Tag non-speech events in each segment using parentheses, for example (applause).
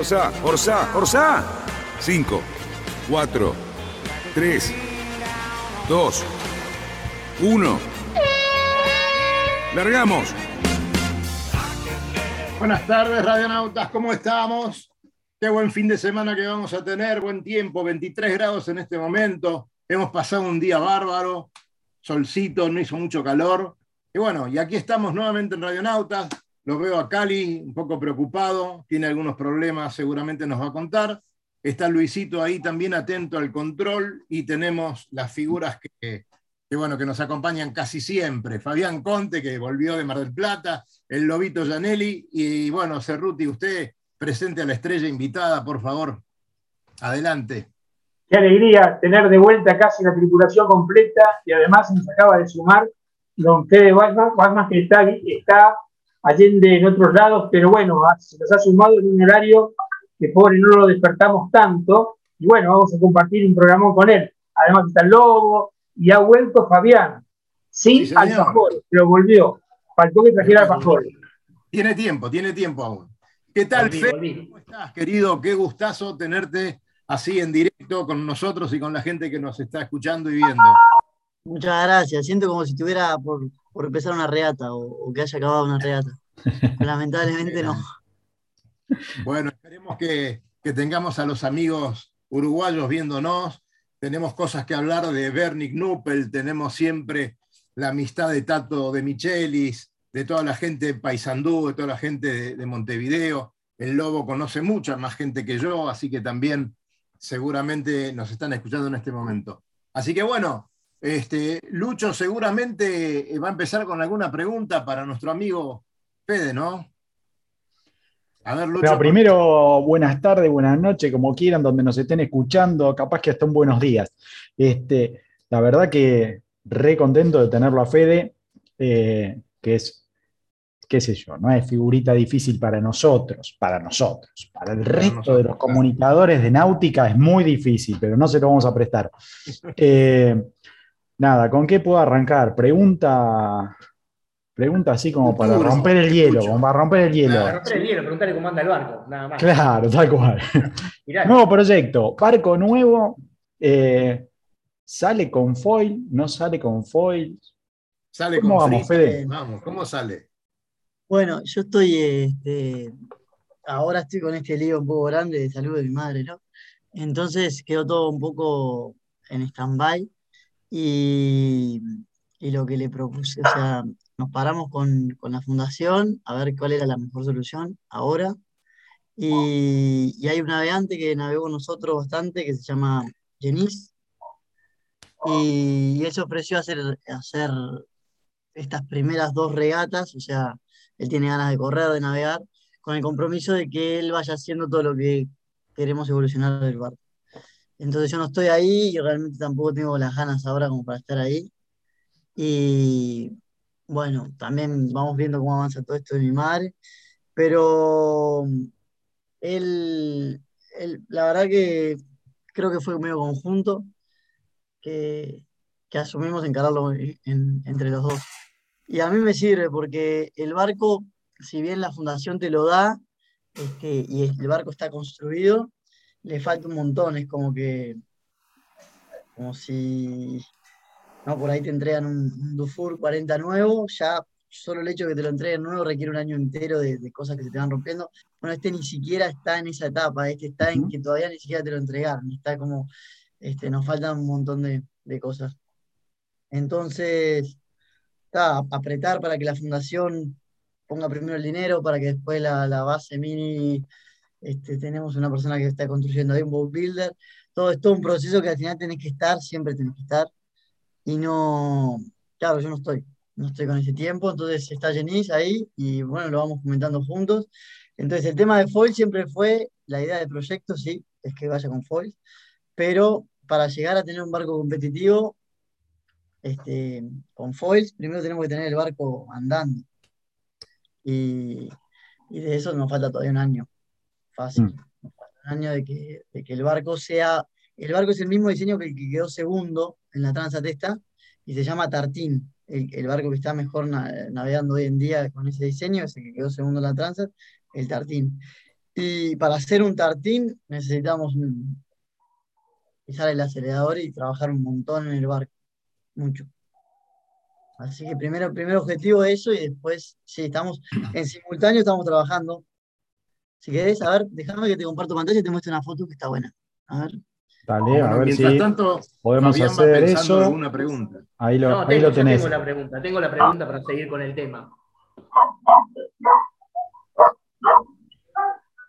Orsá, Orsá, Orsá. 5, 4, 3, 2, 1. Largamos. Buenas tardes, radionautas, ¿cómo estamos? Qué buen fin de semana que vamos a tener, buen tiempo, 23 grados en este momento. Hemos pasado un día bárbaro, solcito, no hizo mucho calor. Y bueno, y aquí estamos nuevamente en Radionautas. Lo veo a Cali un poco preocupado, tiene algunos problemas, seguramente nos va a contar. Está Luisito ahí también atento al control y tenemos las figuras que, bueno, que nos acompañan casi siempre. Fabián Conte, que volvió de Mar del Plata, el Lobito Janelli y bueno, Cerruti, usted presente a la estrella invitada, por favor. Adelante. Qué alegría tener de vuelta casi la tripulación completa y además nos acaba de sumar don Fede Guasmas, que está, está allende en otros lados, pero bueno, se nos ha sumado en un horario que pobre no lo despertamos tanto y bueno, vamos a compartir un programa con él. Además está el Lobo y ha vuelto Fabián, sin sí, alfajor, pero volvió. Faltó que trajera alfajor. Tiene tiempo, tiene tiempo aún. ¿Qué tal, Fede? ¿Cómo estás, querido? Qué gustazo tenerte así en directo con nosotros y con la gente que nos está escuchando y viendo. Muchas gracias. Siento como si estuviera por, por empezar una reata o, o, que haya acabado una reata. (laughs) Lamentablemente no. (laughs) Bueno, esperemos que, que, tengamos a los amigos uruguayos viéndonos. Tenemos cosas que hablar de Bernie Knuppel, tenemos siempre la amistad de Tato de Michelis, de toda la gente de Paysandú, de toda la gente de, de, Montevideo. El Lobo conoce mucha más gente que yo, así que también seguramente nos están escuchando en este momento. Así que bueno, este, Lucho seguramente va a empezar con alguna pregunta para nuestro amigo Fede, ¿no? A ver, Lucho. Pero primero, buenas tardes, buenas noches, como quieran, donde nos estén escuchando, capaz que hasta un buenos días. Este, la verdad que re contento de tenerlo a Fede, eh, que es qué sé yo, no es figurita difícil para nosotros, para nosotros, para el resto de los comunicadores de náutica es muy difícil, pero no se lo vamos a prestar. (laughs) Eh, nada, ¿con qué puedo arrancar? Pregunta, pregunta así como para romper el hielo, como para romper el hielo. Para romper el hielo, preguntarle cómo anda el barco, nada más. Claro, tal cual. (laughs) nuevo proyecto, barco nuevo, eh, sale con foil, no sale con foil. Sale ¿Cómo con vamos, Fede? Vamos, ¿cómo sale? Bueno, yo estoy, este, ahora estoy con este lío un poco grande de salud de mi madre, ¿no? Entonces quedó todo un poco en stand-by y, y, lo que le propuse, o sea, nos paramos con, con, la fundación a ver cuál era la mejor solución ahora. Y, y hay un navegante que navegó con nosotros bastante que se llama Jenis. Y, y él se ofreció a hacer, a hacer estas primeras dos regatas, o sea, él tiene ganas de correr, de navegar, con el compromiso de que él vaya haciendo todo lo que queremos evolucionar del barco. Entonces yo no estoy ahí y realmente tampoco tengo las ganas ahora como para estar ahí. Y bueno, también vamos viendo cómo avanza todo esto de mi madre, pero él, él la verdad que creo que fue medio conjunto que, que asumimos encararlo en, entre los dos. Y a mí me sirve porque el barco, si bien la fundación te lo da, este, y el barco está construido, le falta un montón. Es como que, como si, no, por ahí te entregan un, un Dufour 40 nuevo, ya solo el hecho de que te lo entreguen nuevo requiere un año entero de, de, cosas que se te van rompiendo. Bueno, este ni siquiera está en esa etapa, este está en que todavía ni siquiera te lo entregaron, está como, este, nos faltan un montón de, de cosas. Entonces, está, apretar para que la fundación ponga primero el dinero, para que después la, la base mini, este, tenemos una persona que está construyendo ahí un boat builder. Todo es todo un proceso que al final tenés que estar, siempre tenés que estar. Y no, claro, yo no estoy, no estoy con ese tiempo, entonces está Jenis ahí y bueno, lo vamos comentando juntos. Entonces, el tema de foil siempre fue, la idea del proyecto, sí, es que vaya con foil, pero para llegar a tener un barco competitivo este, con foils, primero tenemos que tener el barco andando. Y, de eso nos falta todavía un año. Fácil. Mm. un año de que, el barco sea. El barco es el mismo diseño que el que quedó segundo en la Transat esta y se llama Tartín. El, barco que está mejor navegando hoy en día con ese diseño es el que quedó segundo en la Transat, el Tartín. Y para hacer un Tartín necesitamos pisar el acelerador y trabajar un montón en el barco mucho. Así que primero, el primer objetivo es eso y después, sí, estamos en simultáneo, estamos trabajando. Si querés, a ver, déjame que te comparto pantalla y te muestro una foto que está buena. A ver. Dale, a ver si tanto, podemos hacer eso. Una pregunta. Ahí lo, no, tengo, tenés. Tengo la pregunta, tengo la pregunta para seguir con el tema.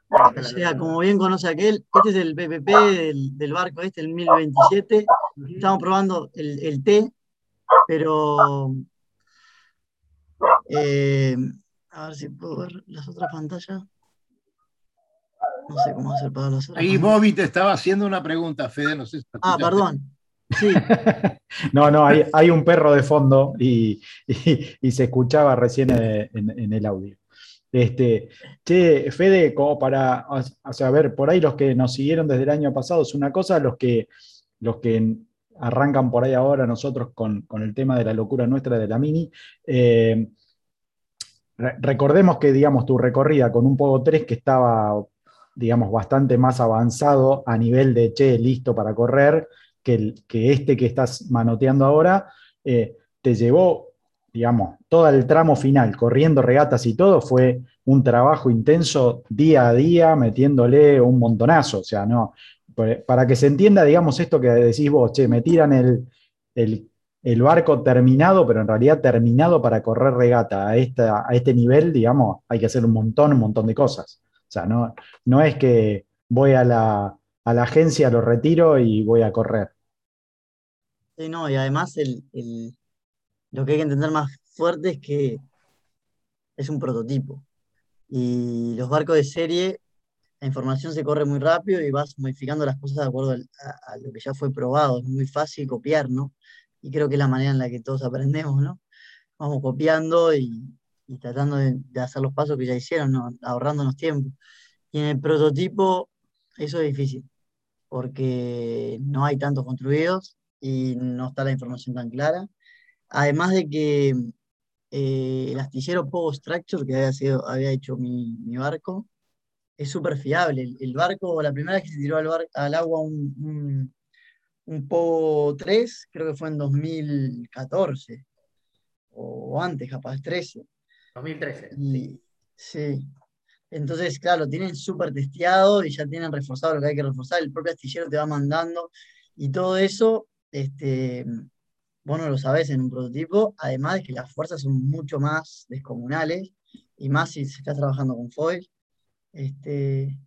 O sea, como bien conoce aquel, este es el PPP del, barco este, el 1027. Estamos probando el, el T, pero eh, a ver si puedo ver las otras pantallas. No sé cómo hacer para otras. Ahí Bobby te estaba haciendo una pregunta, Fede, no sé Ah, perdón. Sí. (laughs) no, no, hay, un perro de fondo y, se escuchaba recién en el audio. Este, che, Fede, como para, o por ahí los que nos siguieron desde el año pasado es una cosa, los que, los que arrancan por ahí ahora nosotros con, el tema de la locura nuestra de la Mini, eh, recordemos que, digamos, tu recorrida con un Pogo 3 que estaba, digamos, bastante más avanzado a nivel de, che, listo para correr, que, el, que este que estás manoteando ahora, eh, te llevó digamos, todo el tramo final, corriendo regatas y todo, fue un trabajo intenso día a día, metiéndole un montonazo. O sea, no, para que se entienda, digamos, esto que decís vos, che, me tiran el, el, barco terminado, pero en realidad terminado para correr regata a, esta, a este nivel, digamos, hay que hacer un montón, un montón de cosas. O sea, no, no es que voy a la, a la agencia, lo retiro y voy a correr. Sí, no, y además el lo que hay que entender más fuerte es que es un prototipo. Y los barcos de serie, la información se corre muy rápido y vas modificando las cosas de acuerdo a, lo que ya fue probado. Es muy fácil copiar, ¿no? Y creo que es la manera en la que todos aprendemos, ¿no? Vamos copiando y, tratando de, hacer los pasos que ya hicieron, ¿no? ahorrándonos tiempo. Y en el prototipo eso es difícil, porque no hay tantos construidos y no está la información tan clara. Además de que eh, el astillero Pogo Structure, que había, sido, había hecho mi, barco, es súper fiable. El, barco, la primera vez que se tiró al, agua un, un, Pogo 3, creo que fue en 2014, o antes, capaz, 13. 2013. sí. sí. Entonces, claro, tienen súper testeado y ya tienen reforzado lo que hay que reforzar, el propio astillero te va mandando y todo eso, este, vos no lo sabés en un prototipo, además de que las fuerzas son mucho más descomunales, y más si se está trabajando con foil. Este,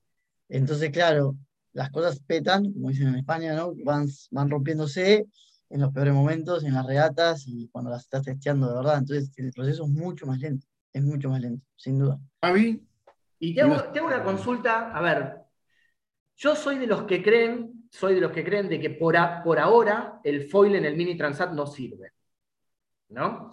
entonces, claro, las cosas petan, como dicen en España, ¿no? Van, van rompiéndose en los peores momentos, en las regatas y cuando las estás testeando de verdad. Entonces, el proceso es mucho más lento, es mucho más lento, sin duda. Javi. Y tengo, tengo una consulta, a ver, yo soy de los que creen soy de los que creen de que por, por ahora el foil en el Mini Transat no sirve. ¿No?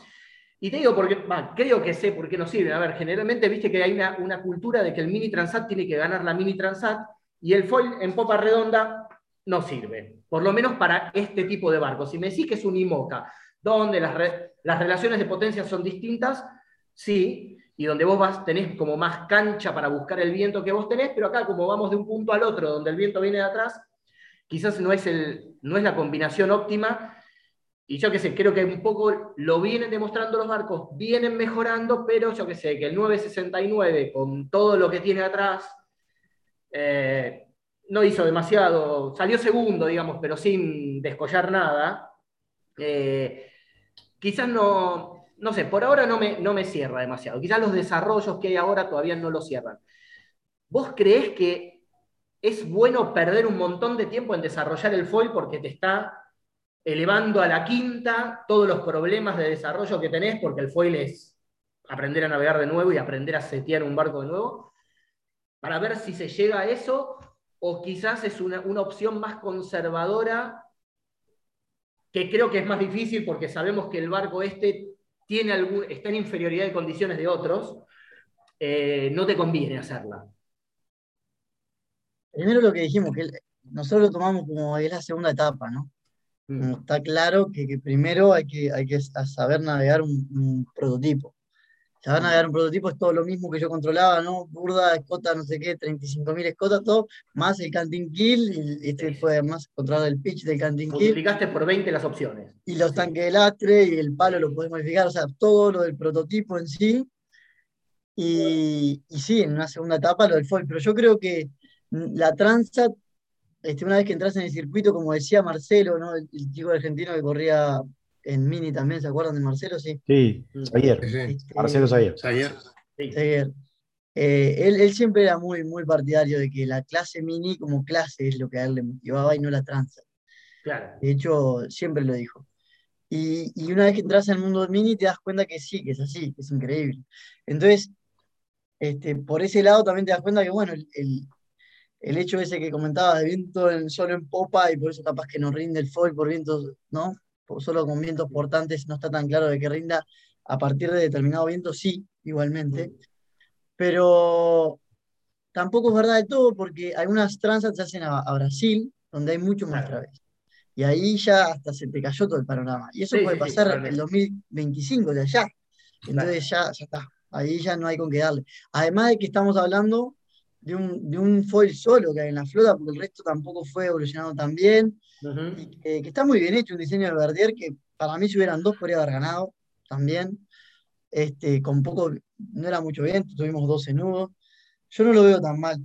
Y te digo porque, creo que sé por qué no sirve. A ver, generalmente viste que hay una, cultura de que el Mini Transat tiene que ganar la Mini Transat y el foil en popa redonda no sirve. Por lo menos para este tipo de barcos. Si me decís que es un IMOCA, donde las, las relaciones de potencia son distintas, sí, y donde vos tenés como más cancha para buscar el viento que vos tenés, pero acá como vamos de un punto al otro, donde el viento viene de atrás, quizás no es, el, no es la combinación óptima. Y yo qué sé, creo que un poco lo vienen demostrando los barcos, vienen mejorando, pero yo qué sé, que el 969 con todo lo que tiene atrás eh, no hizo demasiado, salió segundo, digamos, pero sin descollar nada. Eh, quizás no, no sé, por ahora no me, no me cierra demasiado. Quizás los desarrollos que hay ahora todavía no lo cierran. ¿Vos creés que es bueno perder un montón de tiempo en desarrollar el foil porque te está elevando a la quinta todos los problemas de desarrollo que tenés, porque el foil es aprender a navegar de nuevo y aprender a setear un barco de nuevo. para ver si se llega a eso, o quizás es una, opción más conservadora, que creo que es más difícil porque sabemos que el barco este tiene algún, está en inferioridad de condiciones de otros, eh, no te conviene hacerla. Primero lo que dijimos, que nosotros lo tomamos como es la segunda etapa, ¿no? Mm. Está claro que, primero hay que, hay que saber navegar un, prototipo. Saber navegar un prototipo es todo lo mismo que yo controlaba, ¿no? Burda, escota, no sé qué, 35.000 escotas, todo, más el canting kill, y este fue además controlar el pitch del canting kill. Multiplicaste por 20 las opciones. Y los tanques de lastre y el palo lo podés modificar, o sea, todo lo del prototipo en sí. Y, y sí, en una segunda etapa lo del foil, pero yo creo que la Transat este, una vez que entras en el circuito, como decía Marcelo, ¿no? el, chico argentino que corría en Mini también, ¿se acuerdan de Marcelo? Sí, sí ayer. Este, Marcelo Zayer. Zayer. Eh, él, siempre era muy, muy partidario de que la clase Mini como clase es lo que a él le motivaba y no la tranza. Claro. De hecho, siempre lo dijo. Y, una vez que entras en el mundo Mini te das cuenta que sí, que es así, que es increíble. Entonces, este, por ese lado también te das cuenta que, bueno, el, el hecho ese que comentabas de viento solo en popa y por eso capaz que no rinde el foil por vientos, ¿no? Solo con vientos portantes no está tan claro de que rinda a partir de determinado viento, sí, igualmente. Pero tampoco es verdad de todo porque algunas transats se hacen a, Brasil, donde hay mucho más través. Y ahí ya hasta se te cayó todo el panorama. Y eso puede pasar en el 2025 de allá. Entonces ya, ya está. Ahí ya no hay con qué darle. Además de que estamos hablando de un, foil solo que hay en la flota, porque el resto tampoco fue evolucionado tan bien. que, está muy bien hecho, un diseño de Verdier que para mí si hubieran dos podría haber ganado también. Este, con poco, no era mucho viento, tuvimos 12 nudos. Yo no lo veo tan mal.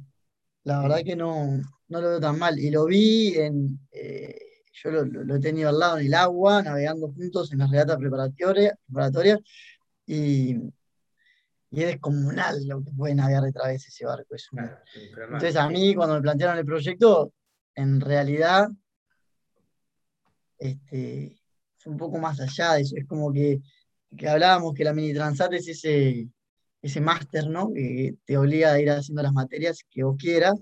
La verdad que no, no lo veo tan mal. Y lo vi en. Eh, yo lo, he tenido al lado en el agua, navegando juntos en las regatas preparatorias, preparatorias y y es descomunal lo que puede navegar de ese barco. Entonces a mí cuando me plantearon el proyecto, en realidad este, fue un poco más allá de eso. Es como que, hablábamos que la mini transat es ese, ese máster, ¿no? Que te obliga a ir haciendo las materias que vos quieras.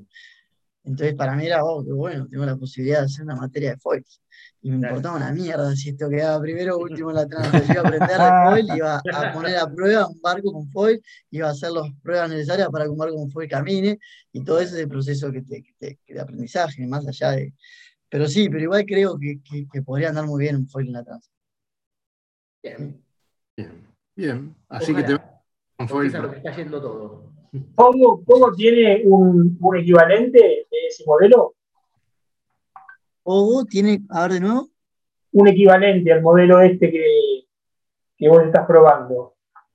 Entonces para mí era, oh, qué bueno, tengo la posibilidad de hacer una materia de foils y me importaba una mierda si esto quedaba primero o último en la transición. Iba a (laughs) aprender de foil, iba a poner a prueba un barco con foil, iba a hacer las pruebas necesarias para que un barco con foil camine, y todo ese es el proceso que de aprendizaje, más allá de. Pero sí, pero igual creo que, que, podría andar muy bien un foil en la transición. Bien. Bien, bien. Así que te. Un foil. lo que está yendo todo. ¿Cómo, tiene un, un equivalente de ese modelo? Pogo tiene, a ver de nuevo. Un equivalente al modelo este que, que vos estás probando.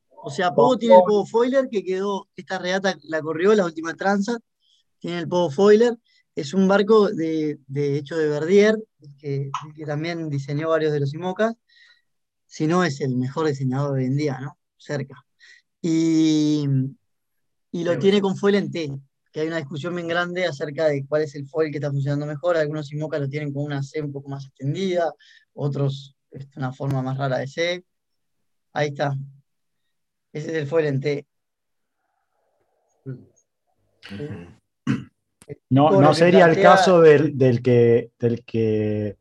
O sea, Pogo tiene el Pogo Foiler que quedó, esta regata la corrió, la última tranza, tiene el Pogo Foiler. Es un barco de, hecho de Verdier, que, que, también diseñó varios de los IMOCAS, si no es el mejor diseñador hoy en día, ¿no? Cerca. Y, y lo tiene con foil en T que hay una discusión bien grande acerca de cuál es el foil que está funcionando mejor. Algunos IMOCA lo tienen con una C un poco más extendida, otros es una forma más rara de C. Ahí está. Ese es el foil en T. (clears throat) No, no sería el caso del, que, del que,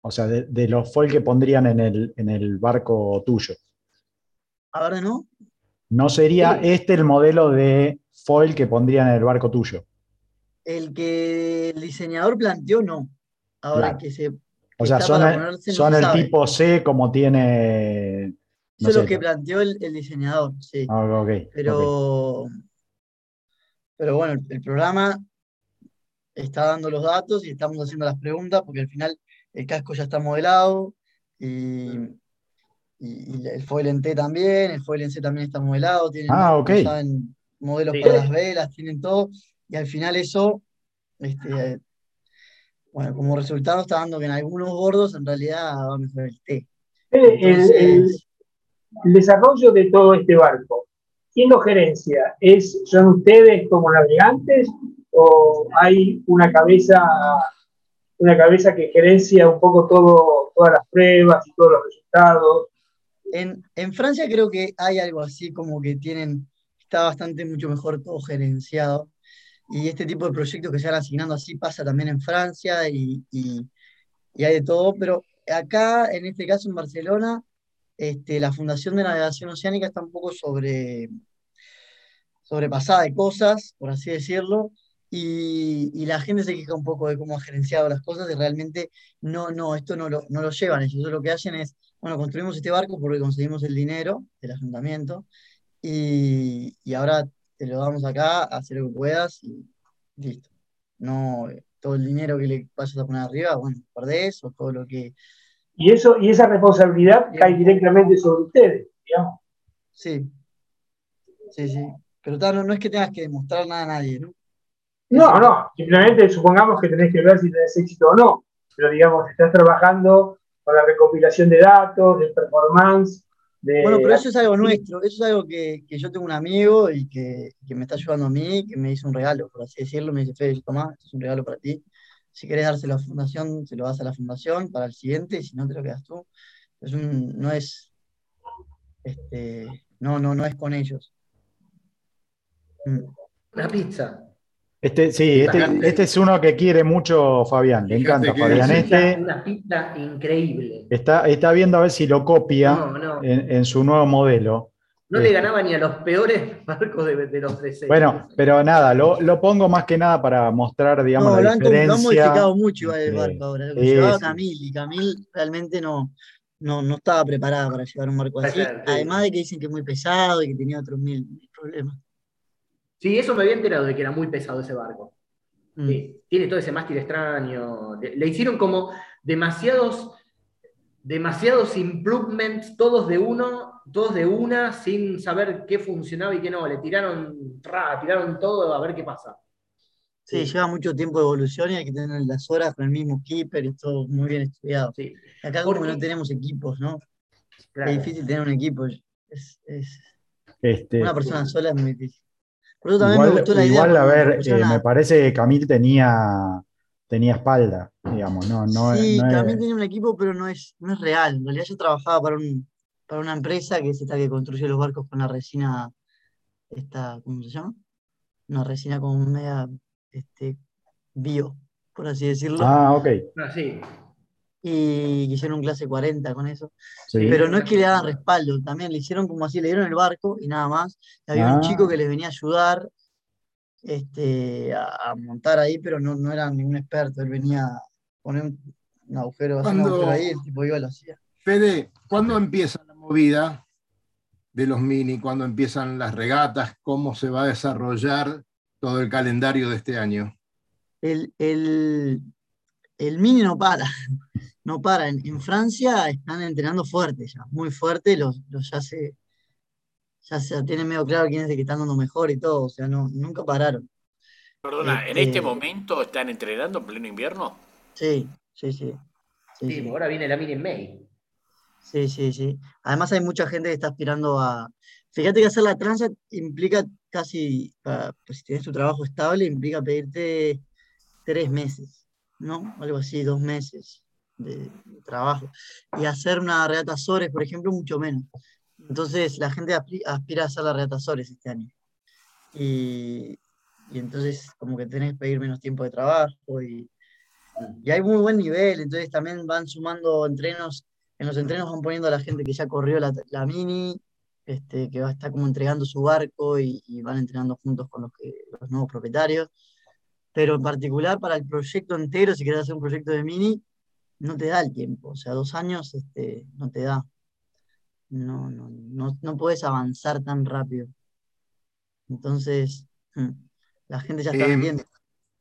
o sea, de, los foil que pondrían en el, en el barco tuyo. A ver, ¿no? No sería este el modelo de foil que pondrían en el barco tuyo. El que el diseñador planteó, no. Ahora que se. O sea, son, el, tipo C como tiene. Eso es lo que planteó el, diseñador, sí. Ah, pero. Pero bueno, el, programa está dando los datos y estamos haciendo las preguntas porque al final el casco ya está modelado y, el foil en T también, el foil en C también está modelado. Tienen, ah, ok modelos para las velas, tienen todo, y al final eso, este, bueno, como resultado está dando que en algunos gordos en realidad va a mejorar el té. el, desarrollo de todo este barco, ¿quién lo gerencia? ¿Es, ¿Son ustedes como navegantes o hay una cabeza, una cabeza que gerencia un poco todo, todas las pruebas y todos los resultados? En, en Francia creo que hay algo así como que tienen está bastante mucho mejor todo gerenciado. y este tipo de proyectos que se van asignando así pasa también en Francia y, y, hay de todo, pero acá, en este caso en Barcelona, este, la Fundación de Navegación Oceánica está un poco sobre, sobrepasada de cosas, por así decirlo, y, la gente se queja un poco de cómo ha gerenciado las cosas y realmente no, no, esto no lo, no lo llevan ellos. lo que hacen es, bueno, construimos este barco porque conseguimos el dinero del ayuntamiento y, y ahora te lo damos acá, hacer lo que puedas y listo. No, todo el dinero que le vayas a poner arriba, bueno, perdés o todo lo que... Y, eso, y esa responsabilidad cae directamente sobre ustedes, digamos. Sí, sí, sí. Pero no, no es que tengas que demostrar nada a nadie, ¿no? No, no, simplemente supongamos que tenés que ver si tenés éxito o no, pero digamos, estás trabajando con la recopilación de datos, de performance. De... Bueno, pero eso es algo nuestro, eso es algo que, yo tengo un amigo y que, me está ayudando a mí, que me hizo un regalo, por así decirlo, me dice, Fede, toma, es un regalo para ti. Si querés dárselo a la fundación, se lo das a la fundación para el siguiente, y si no, te lo quedas tú. Es un, no es, este, no, no, no es con ellos. Mm. Una pizza. Este, sí, este, este, es uno que quiere mucho Fabián, le encanta Fabián. Este, una pista increíble. Está, está viendo a ver si lo copia En, su nuevo modelo. No le este. ganaba ni a los peores (laughs) barcos de, los 13. Bueno, pero nada, lo, pongo más que nada para mostrar, digamos, la diferencia. Lo han modificado mucho el barco ahora. Lo llevaba Camil y Camil realmente no, no, no estaba preparada para llevar un barco así. Además de que dicen que es muy pesado y que tenía otros mil problemas. Sí, eso me había enterado de que era muy pesado ese barco. Mm. tiene todo ese mástil extraño. Le hicieron como demasiados, demasiados improvements, todos de uno, todos de una, sin saber qué funcionaba y qué no. Le tiraron, tiraron todo a ver qué pasa. Sí, lleva mucho tiempo de evolución y hay que tener las horas con el mismo keeper y todo muy bien estudiado. Sí. Acá como no tenemos equipos, ¿no? Es difícil tener un equipo. este, una persona sola es muy difícil igual, a ver, eh, me parece que Camil tenía, tenía espalda, digamos, no, no Sí, Camil tenía un equipo, pero no es, no es real. En realidad yo trabajaba para, un, para una empresa que es esta que construye los barcos con la resina, esta, ¿cómo se llama? Una resina con media este, bio, por así decirlo. Ah, ok. Ah, sí y hicieron un clase 40 con eso. Pero no es que le hagan respaldo, también le hicieron como así, le dieron el barco y nada más. había un chico ah. que les venía a ayudar este, a, montar ahí, pero no, no era ningún experto, él venía a poner un, agujero, ahí, el tipo iba lo hacía. Fede, ¿cuándo empieza la movida de los mini? ¿Cuándo empiezan las regatas? ¿Cómo se va a desarrollar todo el calendario de este año? El, el, el mini no para, no para. En, Francia están entrenando fuerte ya, muy fuerte, los, ya se ya se tienen medio claro quién es el que están dando mejor y todo, o sea, no, nunca pararon. Perdona, ¿en este, este momento están entrenando en pleno invierno? Sí, sí, sí. Sí, ahora viene la mini en May. Sí, sí, sí. Además hay mucha gente que está aspirando a... Fíjate que hacer la transa implica casi, pues, si tienes tu trabajo estable, implica pedirte tres meses. ¿no? Algo así, dos meses de, trabajo. Y hacer una regata Sores, por ejemplo, mucho menos. Entonces la gente aspira a hacer la regata Sores este año. Y, entonces como que tenés que pedir menos tiempo de trabajo y, y, hay muy buen nivel, entonces también van sumando entrenos, en los entrenos van poniendo a la gente que ya corrió la, la mini, este, que va a estar como entregando su barco y, y van entrenando juntos con los, que, los nuevos propietarios pero en particular para el proyecto entero, si quieres hacer un proyecto de mini, no te da el tiempo, o sea, dos años este, no te da. No, no, no, no puedes avanzar tan rápido. Entonces, hmm, la gente ya está eh,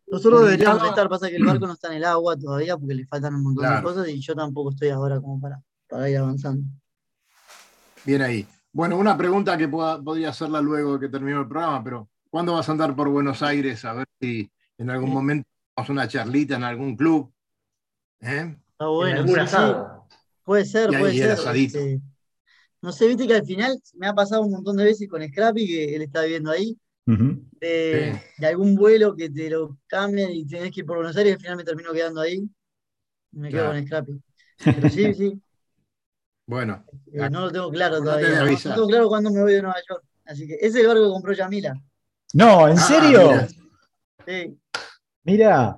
Nosotros deberíamos estar, pasa que el barco no está en el agua todavía porque le faltan un montón de cosas y yo tampoco estoy ahora como para, para ir avanzando. Bien ahí. Bueno, una pregunta que podría hacerla luego que termine el programa, pero ¿cuándo vas a andar por Buenos Aires a ver si en algún momento vamos una charlita en algún club. ¿eh? Está bueno. Puede ser, puede ser. Este, no sé, viste que al final me ha pasado un montón de veces con Scrappy, que él está viviendo ahí, de, algún vuelo que te lo cambian y tenés que ir por Buenos Aires y al final me termino quedando ahí. Me quedo con Scrappy. (laughs) Pero sí, sí. Bueno. Eh, no lo tengo claro todavía. No, tengo claro cuándo me voy de Nueva York. Así que ese es el barco que compró Yamila. No, ¿en ah, serio? Sí. Mira.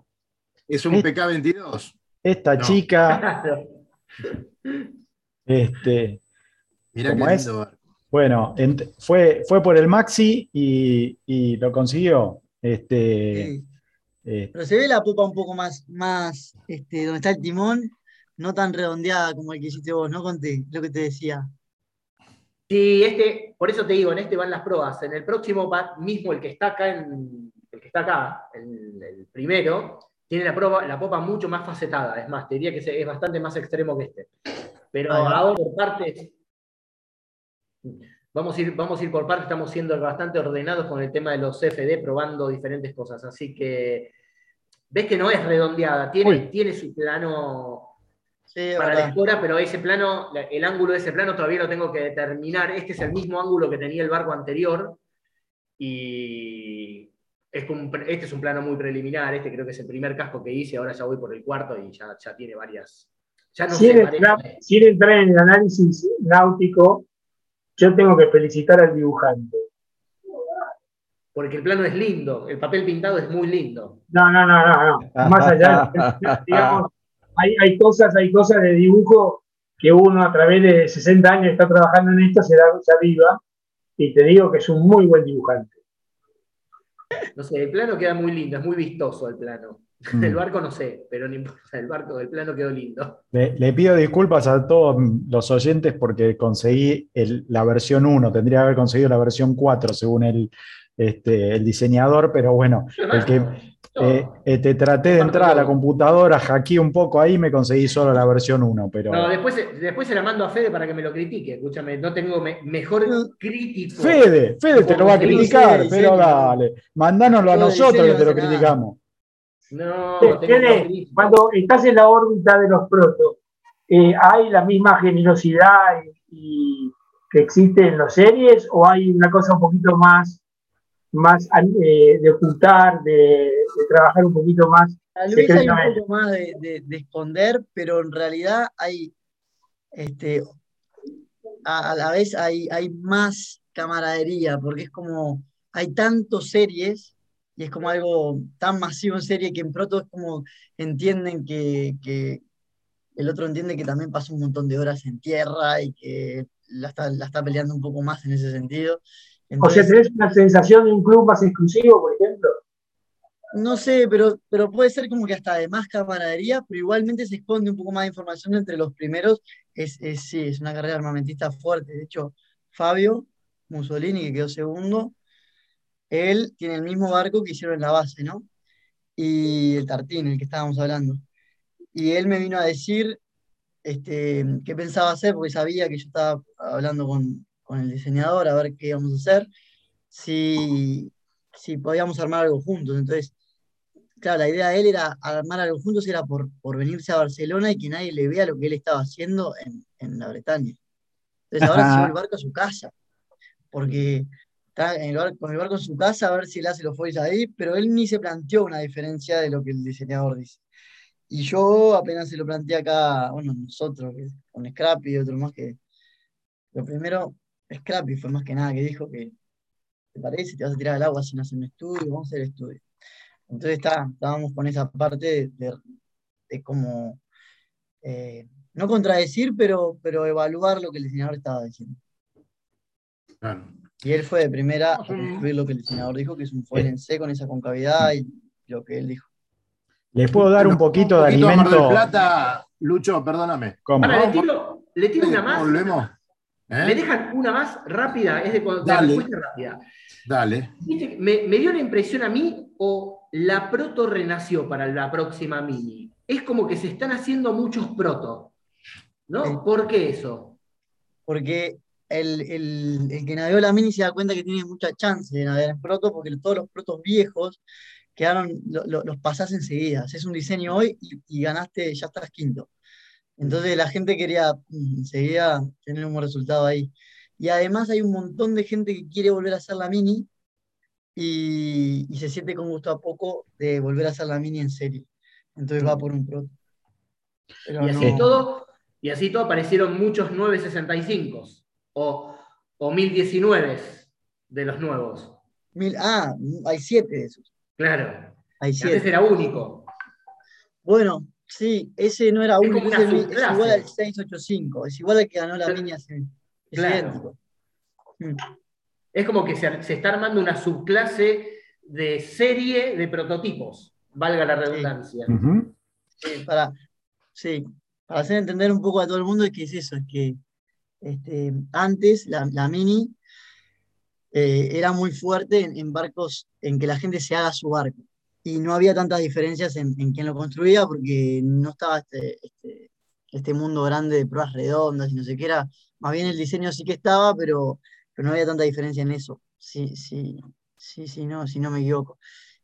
Es un PK22. Esta chica. (laughs) este. Mira qué es? Bueno, fue, fue por el Maxi y, lo consiguió. Este, eh, Pero se ve la popa un poco más, más este, donde está el timón, no tan redondeada como el que hiciste vos, ¿no, Conté? Lo que te decía. Sí, este, por eso te digo, en este van las pruebas. En el próximo mismo, el que está acá, en, el que está acá, el, primero, tiene la, la popa mucho más facetada. Es más, te diría que es bastante más extremo que este. Pero ahora por partes, Vamos a, ir, vamos a ir por parte, estamos siendo bastante ordenados con el tema de los CFD, probando diferentes cosas. Así que ves que no es redondeada, tiene, tiene su plano para la escora, pero ese plano, el ángulo de ese plano todavía lo tengo que determinar. Este es el mismo ángulo que tenía el barco anterior. Y este es un plano muy preliminar, este creo que es el primer casco que hice, ahora ya voy por el cuarto y ya, ya tiene varias. Ya no sin, entrar, sin entrar en el análisis náutico, yo tengo que felicitar al dibujante. Porque el plano es lindo, el papel pintado es muy lindo. No, no, no, no, no. Más allá, (laughs) digamos, hay, hay, cosas, hay cosas de dibujo que uno a través de 60 años está trabajando en esto, se da se viva, y te digo que es un muy buen dibujante. No sé, el plano queda muy lindo, es muy vistoso el plano. (laughs) Mm. El barco no sé, pero no importa, el barco del plano quedó lindo. Le, pido disculpas a todos los oyentes porque conseguí la versión 1, tendría que haber conseguido la versión 4 según el, este, el diseñador, pero bueno, el que eh, eh, te traté de entrar a la computadora, hackeé un poco ahí, me conseguí solo la versión 1, pero... No, después, después se la mando a Fede para que me lo critique, escúchame, no tengo mejor crítico. Fede, Fede te lo va a criticar, pero dale, mandánoslo a nosotros que te lo criticamos. No, cuando estás en la órbita de los protos, eh, ¿hay la misma generosidad y, que existe en las series o hay una cosa un poquito más, más eh, de ocultar, de, trabajar un poquito más? Tal vez hay un poco más de, esconder, pero en realidad hay, este, a, la vez hay, hay más camaradería, porque es como, hay tantos series y es como algo tan masivo en serie que en proto es como entienden que, el otro entiende que también pasa un montón de horas en tierra y que la está, peleando un poco más en ese sentido. O sea, ¿tenés una sensación de un club más exclusivo, por ejemplo? No sé, pero, pero puede ser como que hasta de más camaradería, pero igualmente se esconde un poco más de información entre los primeros. Es, es, sí, es una carrera armamentista fuerte. De hecho, Fabio Mussolini, que quedó segundo, él tiene el mismo barco que hicieron en la base, ¿no? Y el Tartín, el que estábamos hablando. Y él me vino a decir este, qué pensaba hacer, porque sabía que yo estaba hablando con, el diseñador a ver qué íbamos a hacer, si, si podíamos armar algo juntos. Entonces, claro, la idea de él era armar algo juntos, era por, por venirse a Barcelona y que nadie le vea lo que él estaba haciendo en, en la Bretaña. Entonces ahora se lleva el barco a su casa, porque está en el barco, con el barco en su casa a ver si él hace los foils ahí, pero él ni se planteó una diferencia de lo que el diseñador dice. Y yo apenas se lo planteé acá, bueno, nosotros, con Scrappy y otro más que. Lo primero, Scrappy fue más que nada que dijo que, ¿te parece? Te vas a tirar al agua sin hacer un estudio, vamos a hacer estudio. Entonces está, estábamos con esa parte de, de, como, eh, no contradecir, pero, pero evaluar lo que el diseñador estaba diciendo. Claro. Y él fue de primera a construir lo que el diseñador dijo, que es un foil en C con esa concavidad y lo que él dijo. ¿Les puedo dar un poquito, de alimento? Plata, Lucho, perdóname. ¿Cómo? le, tiro, una más. ¿Volvemos? ¿Eh? ¿Me dejan una más rápida? Es de cuando Dale. rápida. Dale. Me, me, dio la impresión a mí, o la proto renació para la próxima mini. Es como que se están haciendo muchos proto. ¿No? ¿Por qué eso? Porque el, que navegó la mini se da cuenta que tiene mucha chance de navegar en proto porque todos los protos viejos quedaron, los pasás enseguida. Es un diseño hoy y, ganaste, ya estás quinto. Entonces la gente quería mm, enseguida tener un buen resultado ahí. Y además hay un montón de gente que quiere volver a hacer la mini y, se siente con gusto a poco de volver a hacer la mini en serie. Entonces va por un proto. y, así todo, y así todo aparecieron muchos 965 o, o 1019 de los nuevos. Mil, ah, hay siete de esos. Claro. Ese era único. Bueno, sí, ese no era único, es, igual al 685, es igual al que ganó la línea. Es claro. Mm. Es como que se, se, está armando una subclase de serie de prototipos, valga la redundancia. para, sí, para hacer entender un poco a todo el mundo es que es eso, es que este, antes la, Mini eh, era muy fuerte en, barcos en que la gente se haga su barco. Y no había tantas diferencias en, en quién lo construía porque no estaba este, este, este, mundo grande de pruebas redondas y no sé qué era. Más bien el diseño sí que estaba, pero, pero no había tanta diferencia en eso. Sí, sí, sí, sí, no, si no me equivoco.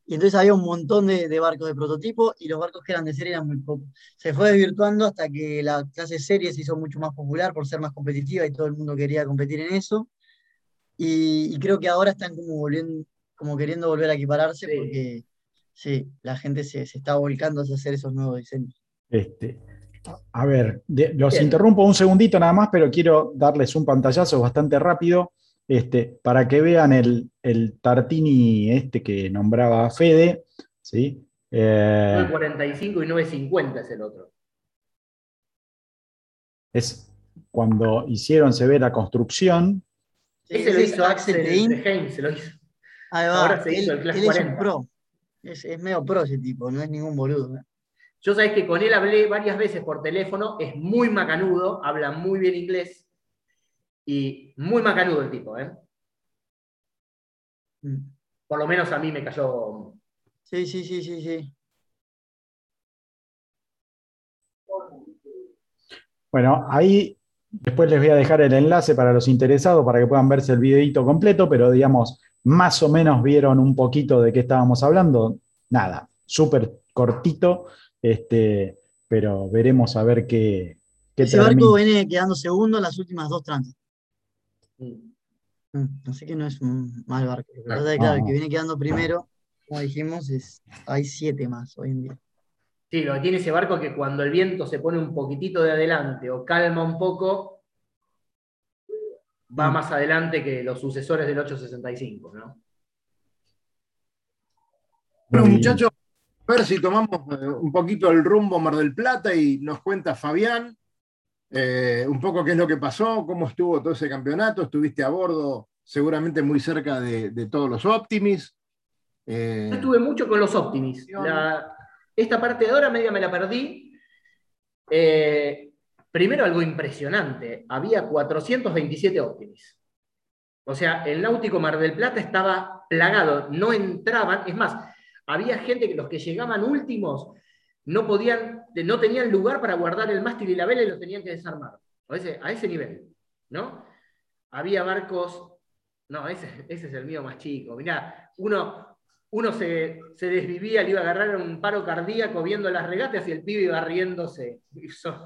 Y entonces había un montón de, barcos de prototipo y los barcos que eran de serie eran muy pocos. Se fue desvirtuando hasta que la clase serie se hizo mucho más popular por ser más competitiva y todo el mundo quería competir en eso. Y, creo que ahora están como volviendo, como queriendo volver a equipararse porque sí, la gente se, está volcando a hacer esos nuevos diseños. Este, a ver, los interrumpo un segundito nada más, pero quiero darles un pantallazo bastante rápido este, para que vean el, Tartini este que nombraba Fede. ¿sí? 9.45 y 9.50 es el otro. Es cuando hicieron se ve la construcción. Ese lo hizo Axel de se lo hizo. Ahí va, Ahora se hizo el Class 40. Es pro. Es, medio pro ese tipo, no es ningún boludo. Yo sabés que con él hablé varias veces por teléfono, es muy macanudo, habla muy bien inglés y muy macanudo el tipo, ¿eh? Mm. Por lo menos a mí me cayó. Sí, sí, sí, sí, sí. Bueno, ahí después les voy a dejar el enlace para los interesados para que puedan verse el videito completo, pero digamos, más o menos vieron un poquito de qué estábamos hablando. Nada, súper cortito, este, pero veremos a ver qué. qué Ese barco viene quedando segundo en las últimas dos transitas. Mm, así que no es un mal barco. La verdad es claro, el que viene quedando primero, como dijimos, es, hay siete más hoy en día. Sí, lo que tiene ese barco es que cuando el viento se pone un poquitito de adelante o calma un poco, va mm. más adelante que los sucesores del 865, ¿no? Bueno, muchachos, a ver si tomamos eh, un poquito el rumbo Mar del Plata y nos cuenta Fabián eh, un poco qué es lo que pasó, cómo estuvo todo ese campeonato, estuviste a bordo seguramente muy cerca de, todos los Optimis. Eh, estuve mucho con los Optimis. esta parte de ahora media me la perdí. Eh, primero algo impresionante, había 427 Optimis. O sea, el Náutico Mar del Plata estaba plagado, no entraban, es más, había gente que los que llegaban últimos no podían, no tenían lugar para guardar el mástil y la vela y lo tenían que desarmar. A ese, a ese nivel, ¿no? Había barcos, no, ese, ese es el mío más chico. Mirá, uno, uno se, desvivía, le iba a agarrar un paro cardíaco viendo las regatas y el pibe iba riéndose,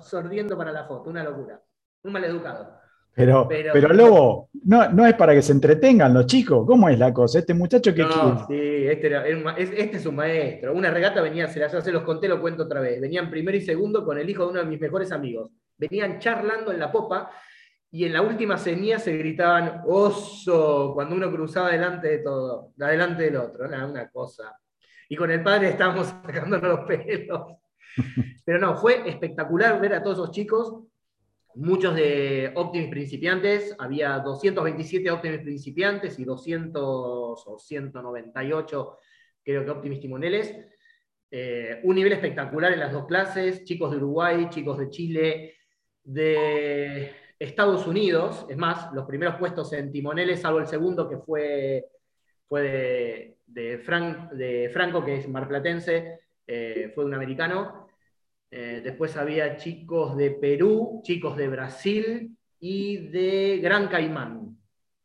sordiendo para la foto, una locura. Un maleducado. Pero, pero, Lobo, no, no, es para que se entretengan los chicos. ¿Cómo es la cosa? Este muchacho que no, Sí, este, este, es un maestro. Una regata venía, se las se los conté, lo cuento otra vez. Venían primero y segundo con el hijo de uno de mis mejores amigos. Venían charlando en la popa y en la última señía se gritaban oso cuando uno cruzaba delante de todo, delante del otro. Era una cosa. Y con el padre estábamos (laughs) sacándonos los pelos. (laughs) Pero no, fue espectacular ver a todos esos chicos muchos de Optimus principiantes, había 227 Optimus principiantes y 200 o 198 creo que Optimus timoneles. Eh, un nivel espectacular en las dos clases, chicos de Uruguay, chicos de Chile, de Estados Unidos, es más, los primeros puestos en timoneles, salvo el segundo que fue, fue de, Franco, que es marplatense, eh, fue un americano, eh, después había chicos de Perú, chicos de Brasil y de Gran Caimán.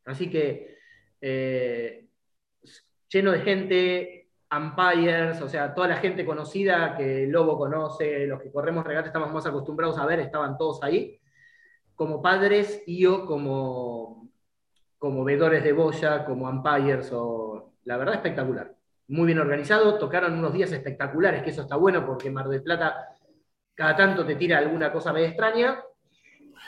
Así que eh, lleno de gente, umpires, o sea, toda la gente conocida que Lobo conoce, los que corremos regates estamos más acostumbrados a ver, estaban todos ahí, como padres y yo como, como de boya, como umpires, o, la verdad espectacular. Muy bien organizado, tocaron unos días espectaculares, que eso está bueno porque Mar del Plata cada tanto te tira alguna cosa medio extraña.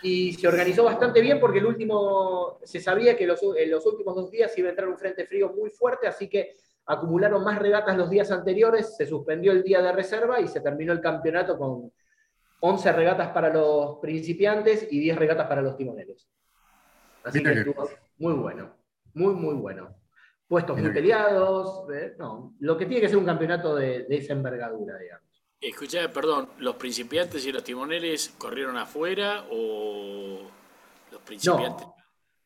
Y se organizó bastante bien porque el último, se sabía que los, en los últimos dos días iba a entrar un frente frío muy fuerte, así que acumularon más regatas los días anteriores, se suspendió el día de reserva y se terminó el campeonato con 11 regatas para los principiantes y 10 regatas para los timoneros. Así que estuvo muy bueno, muy, muy bueno. Puestos muy peleados, eh, no, lo que tiene que ser un campeonato de, esa envergadura, digamos. Escucha, perdón, ¿los principiantes y los timoneles corrieron afuera o los principiantes?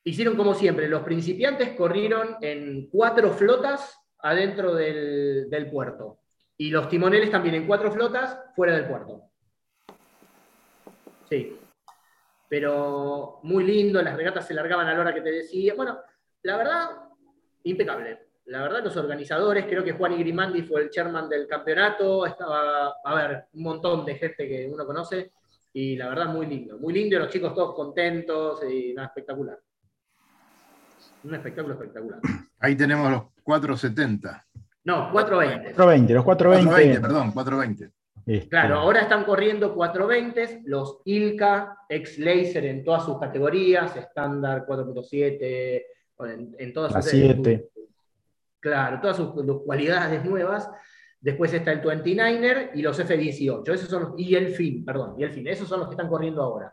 Hicieron como siempre, los principiantes corrieron en cuatro flotas adentro del, puerto y los timoneles también en cuatro flotas fuera del puerto. Sí. Pero muy lindo, las regatas se largaban a la hora que te decía. Bueno, la verdad, impecable. La verdad, los organizadores, creo que Juan Grimandi fue el chairman del campeonato, estaba, a ver, un montón de gente que uno conoce, y la verdad, muy lindo. Muy lindo, los chicos todos contentos, y nada, espectacular. Un espectáculo espectacular. Ahí tenemos los 470. No, 420. 420, los 420. perdón, 420. Este, claro, ahora están corriendo 420, los Ilka, ex Laser en todas sus categorías, estándar 4.7, en, todas sus. 7. Claro, todas sus, cualidades nuevas. Después está el 29er y los F18. Esos son y el fin, perdón, y el fin. Esos son los que están corriendo ahora.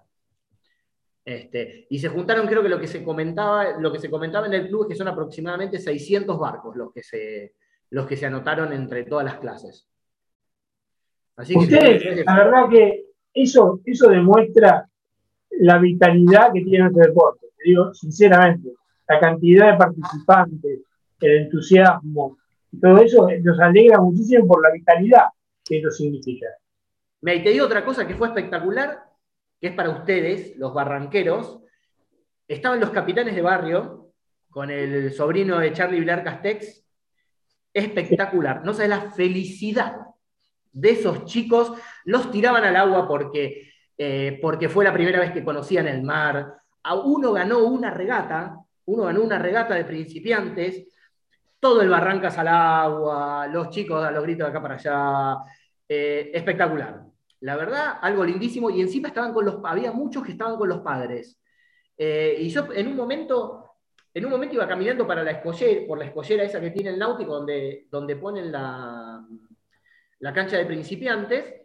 Este, y se juntaron, creo que lo que se comentaba, lo que se comentaba en el club es que son aproximadamente 600 barcos los que se, los que se anotaron entre todas las clases. Así que, la verdad que eso, eso demuestra la vitalidad que tiene nuestro deporte. Te digo, sinceramente, la cantidad de participantes, el entusiasmo, todo eso nos alegra muchísimo por la vitalidad que eso significa. Me te digo otra cosa que fue espectacular, que es para ustedes, los barranqueros, estaban los capitanes de barrio con el sobrino de Charlie Vilar Castex. Espectacular. No sabes la felicidad de esos chicos. Los tiraban al agua porque, eh, porque fue la primera vez que conocían el mar. A uno ganó una regata, uno ganó una regata de principiantes. Todo el Barrancas al agua, los chicos a los gritos de acá para allá. Eh, espectacular. La verdad, algo lindísimo. Y encima estaban con los, había muchos que estaban con los padres. Eh, y yo en un momento, en un momento iba caminando para la escollera, por la escollera esa que tiene el náutico, donde, donde ponen la, la cancha de principiantes,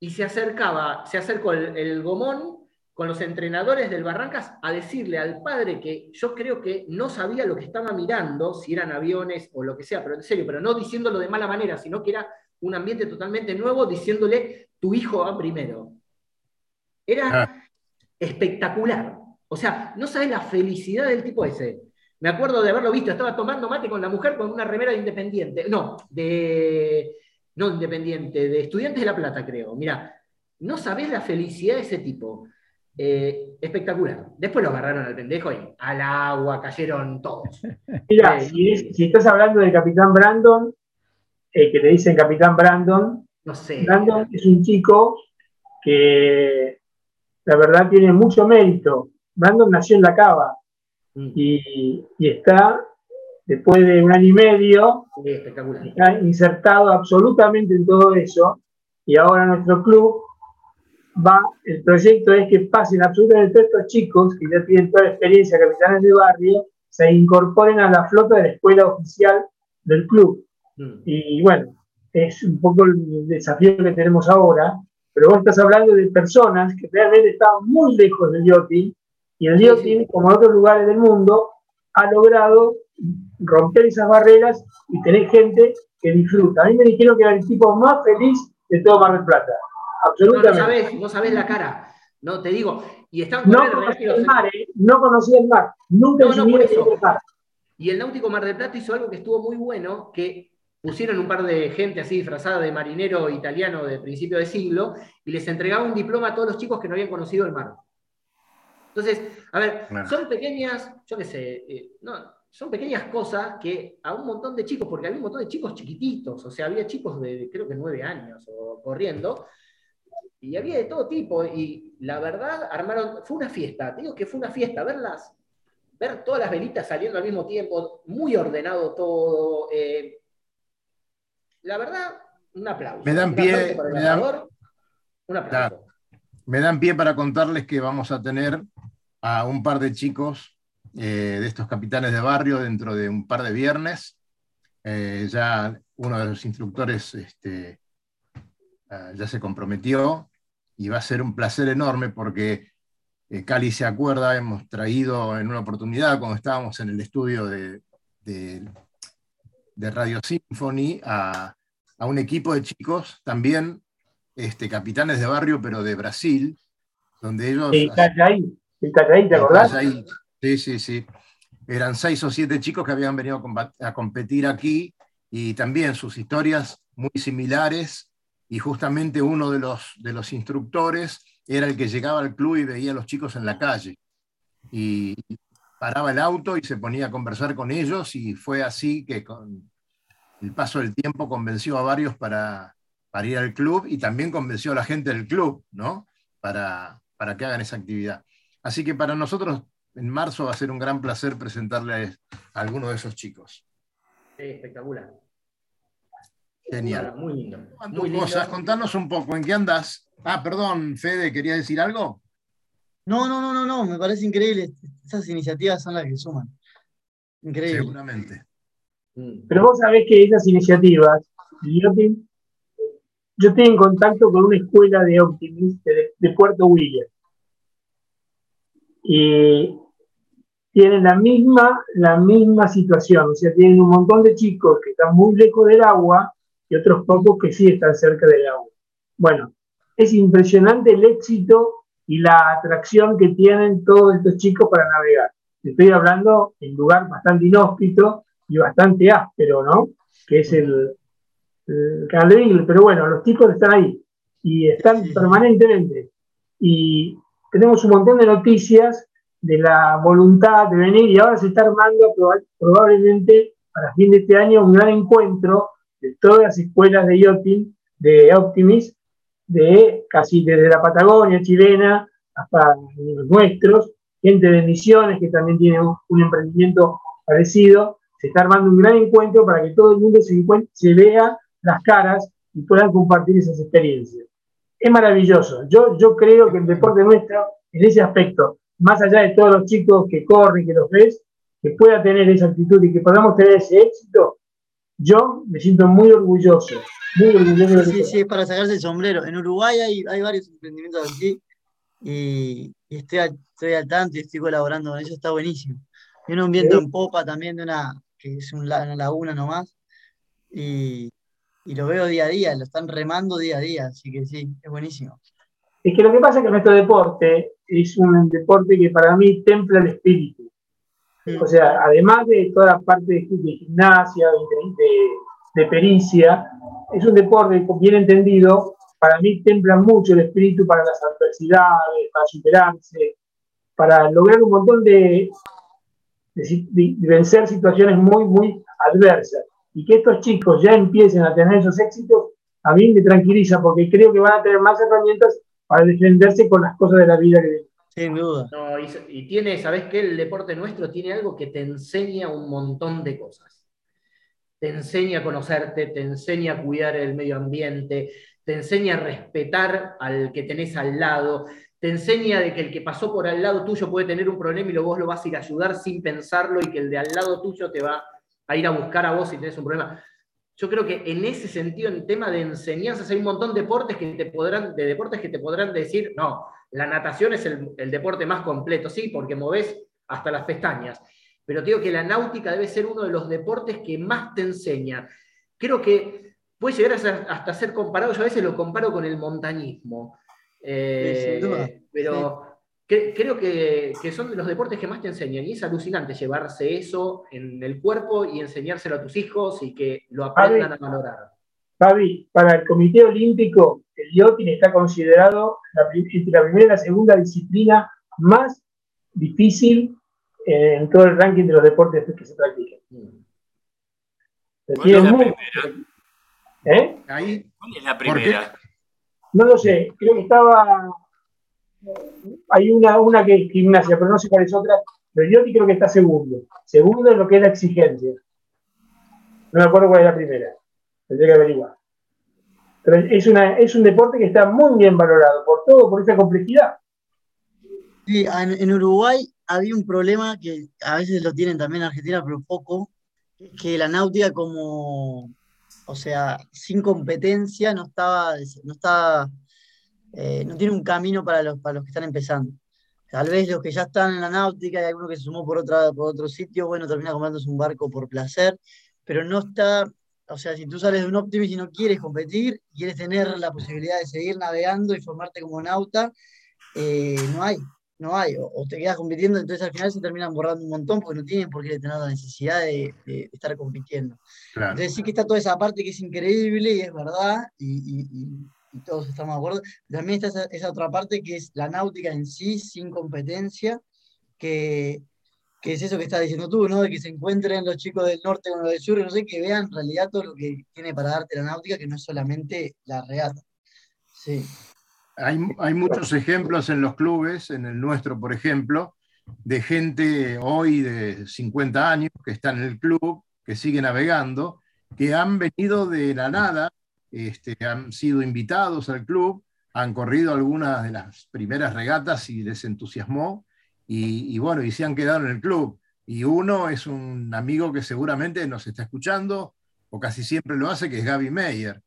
y se acercaba, se acercó el, gomón con los entrenadores del Barrancas a decirle al padre que yo creo que no sabía lo que estaba mirando, si eran aviones o lo que sea, pero en serio, pero no diciéndolo de mala manera, sino que era un ambiente totalmente nuevo, diciéndole, tu hijo va primero. Era ah. espectacular. O sea, no sabes la felicidad del tipo ese. Me acuerdo de haberlo visto, estaba tomando mate con la mujer con una remera de Independiente. No, de. No Independiente, de Estudiantes de La Plata, creo. Mira, no sabes la felicidad de ese tipo. Eh, espectacular. Después lo agarraron al pendejo y al agua cayeron todos. (laughs) Mira, si, si, estás hablando del capitán Brandon, eh, que le dicen Capitán Brandon. No sé. Brandon es un chico que la verdad tiene mucho mérito. Brandon nació en la cava mm. y, está, después de un año y medio, está insertado absolutamente en todo eso. Y ahora nuestro club va, el proyecto es que pasen absolutamente todos estos chicos que ya tienen toda la experiencia, capitanes de barrio, se incorporen a la flota de la escuela oficial del club. Mm. Y bueno, es un poco el desafío que tenemos ahora, pero vos estás hablando de personas que realmente estaban muy lejos del yachting y el yachting, como en otros lugares del mundo, ha logrado romper esas barreras y tener gente que disfruta. A mí me dijeron que era el tipo más feliz de todo Mar del Plata. Absolutamente. No, sabes, no sabes la cara. No, te digo. Y están no conocía el mar, ¿eh? No conocía el mar. Nunca no, no, por eso. Y el Náutico Mar del Plata hizo algo que estuvo muy bueno, que pusieron un par de gente así disfrazada de marinero italiano de principio de siglo y les entregaba un diploma a todos los chicos que no habían conocido el mar. Entonces, a ver, son pequeñas, yo qué sé, eh, no, son pequeñas cosas que a un montón de chicos, porque había un montón de chicos chiquititos, o sea, había chicos de creo que nueve años o corriendo, y había de todo tipo, y la verdad, armaron, fue una fiesta, digo que fue una fiesta, verlas, ver todas las velitas saliendo al mismo tiempo, muy ordenado todo, eh, la verdad, un aplauso. Me dan pie. me dan, un aplauso. me dan pie para contarles que vamos a tener a un par de chicos eh, de estos capitanes de barrio dentro de un par de viernes Eh, ya uno de los instructores este, ah, ya se comprometió y va a ser un placer enorme porque eh, Cali se acuerda, hemos traído en una oportunidad cuando estábamos en el estudio de, de, Radio Symphony a, un equipo de chicos, también este, capitanes de barrio, pero de Brasil, donde ellos... ¿te acordás? Sí, sí, sí. Eran seis o siete chicos que habían venido a competir aquí y también sus historias muy similares y justamente uno de los, de los instructores era el que llegaba al club y veía a los chicos en la calle y paraba el auto y se ponía a conversar con ellos y fue así que con el paso del tiempo convenció a varios para, para ir al club y también convenció a la gente del club, ¿no? Para, para que hagan esa actividad. Así que para nosotros en marzo va a ser un gran placer presentarles a alguno de esos chicos. espectacular. Genial. Muy lindo. Muy cosas, contanos un poco, ¿en qué andas? Ah, perdón, Fede, ¿quería decir algo? No, no, no, no, no, me parece increíble. Esas iniciativas son las que suman. Increíble. Seguramente. Mm. Pero vos sabés que esas iniciativas, yo, yo estoy en contacto con una escuela de Optimist de, Puerto William. Y tienen la misma, la misma situación, o sea, tienen un montón de chicos que están muy lejos del agua y otros pocos que sí están cerca del agua. Bueno, es impresionante el éxito y la atracción que tienen todos estos chicos para navegar. Estoy hablando en un lugar bastante inhóspito y bastante áspero, ¿no? Que es el, canal de Beagle. Pero bueno, los chicos están ahí y están permanentemente. Y tenemos un montón de noticias de la voluntad de venir y ahora se está armando probablemente para fin de este año un gran encuentro de todas las escuelas de yachting, de Optimis, de casi desde la Patagonia chilena hasta los nuestros, gente de Misiones que también tiene un, emprendimiento parecido. Se está armando un gran encuentro para que todo el mundo se, se vea las caras y puedan compartir esas experiencias. Es maravilloso. Yo, yo creo que el deporte nuestro, en ese aspecto, más allá de todos los chicos que corren, que los ves, que pueda tener esa actitud y que podamos tener ese éxito, yo me siento muy orgulloso, muy orgulloso. Sí, sí, es para sacarse el sombrero. En Uruguay hay, hay varios emprendimientos así y, estoy, al, estoy, al, tanto y estoy colaborando con ellos, está buenísimo. Tiene un viento en popa también de una, que es una laguna nomás, y, y lo veo día a día, lo están remando día a día, así que sí, es buenísimo. Es que lo que pasa es que nuestro deporte es un deporte que para mí templa el espíritu. O sea, además de toda la parte de, gimnasia, de, pericia, es un deporte bien entendido, para mí templa mucho el espíritu para las adversidades, para superarse, para lograr un montón de, de, vencer situaciones muy, muy adversas. Y que estos chicos ya empiecen a tener esos éxitos, a mí me tranquiliza porque creo que van a tener más herramientas para defenderse con las cosas de la vida que. Sin duda. y, tiene, ¿sabes qué? El deporte nuestro tiene algo que te enseña un montón de cosas. Te enseña a conocerte, te enseña a cuidar el medio ambiente, te enseña a respetar al que tenés al lado, te enseña de que el que pasó por al lado tuyo puede tener un problema y vos lo vas a ir a ayudar sin pensarlo y que el de al lado tuyo te va a ir a buscar a vos si tenés un problema. Yo creo que en ese sentido, en tema de enseñanzas, hay un montón de deportes que te podrán, de deportes que te podrán decir, no, la natación es el, deporte más completo, sí, porque moves hasta las pestañas. Pero digo que la náutica debe ser uno de los deportes que más te enseña. Creo que puede llegar a ser, hasta ser comparado, yo a veces lo comparo con el montañismo. Eh, pero creo que, son de los deportes que más te enseñan y es alucinante llevarse eso en el cuerpo y enseñárselo a tus hijos y que lo aprendan a valorar. Fabi, para el Comité Olímpico, el yachting está considerado la, la primera y la segunda disciplina más difícil en todo el ranking de los deportes que se practican. ¿Cuál es la primera? ¿Eh? ¿Cuál es la primera? No lo sé, creo que estaba hay una, una que es gimnasia, pero no sé cuál es otra. Pero yo creo que está segundo. Segundo es lo que es la exigencia. No me acuerdo cuál es la primera. Tendría que averiguar. Pero es, una, es un deporte que está muy bien valorado por todo, por esa complejidad. Sí, en, Uruguay había un problema que a veces lo tienen también en Argentina, pero poco, que la náutica como, o sea, sin competencia no estaba, no está, eh, no tiene un camino para los, para los que están empezando. Tal vez los que ya están en la náutica y alguno que se sumó por, otra, por otro sitio, bueno, termina comprándose un barco por placer, pero no está, o sea, si tú sales de un Optimus y no quieres competir, quieres tener la posibilidad de seguir navegando y formarte como nauta, eh, no hay, no hay, o, te quedas compitiendo, entonces al final se terminan borrando un montón porque no tienen por qué tener la necesidad de, estar compitiendo. Entonces sí que está toda esa parte que es increíble y es verdad, y, todos estamos de acuerdo. También está esa, otra parte que es la náutica en sí, sin competencia, que, es eso que estás diciendo tú, ¿no? De que se encuentren los chicos del norte con los del sur, y no sé, que vean en realidad todo lo que tiene para darte la náutica, que no es solamente la regata. Sí. Hay, muchos ejemplos en los clubes, en el nuestro, por ejemplo, de gente hoy de 50 años que está en el club, que sigue navegando, que han venido de la nada, este, han sido invitados al club, han corrido algunas de las primeras regatas y les entusiasmó, y, y, bueno, y se han quedado en el club. Y uno es un amigo que seguramente nos está escuchando, o casi siempre lo hace, que es Gaby Meyer.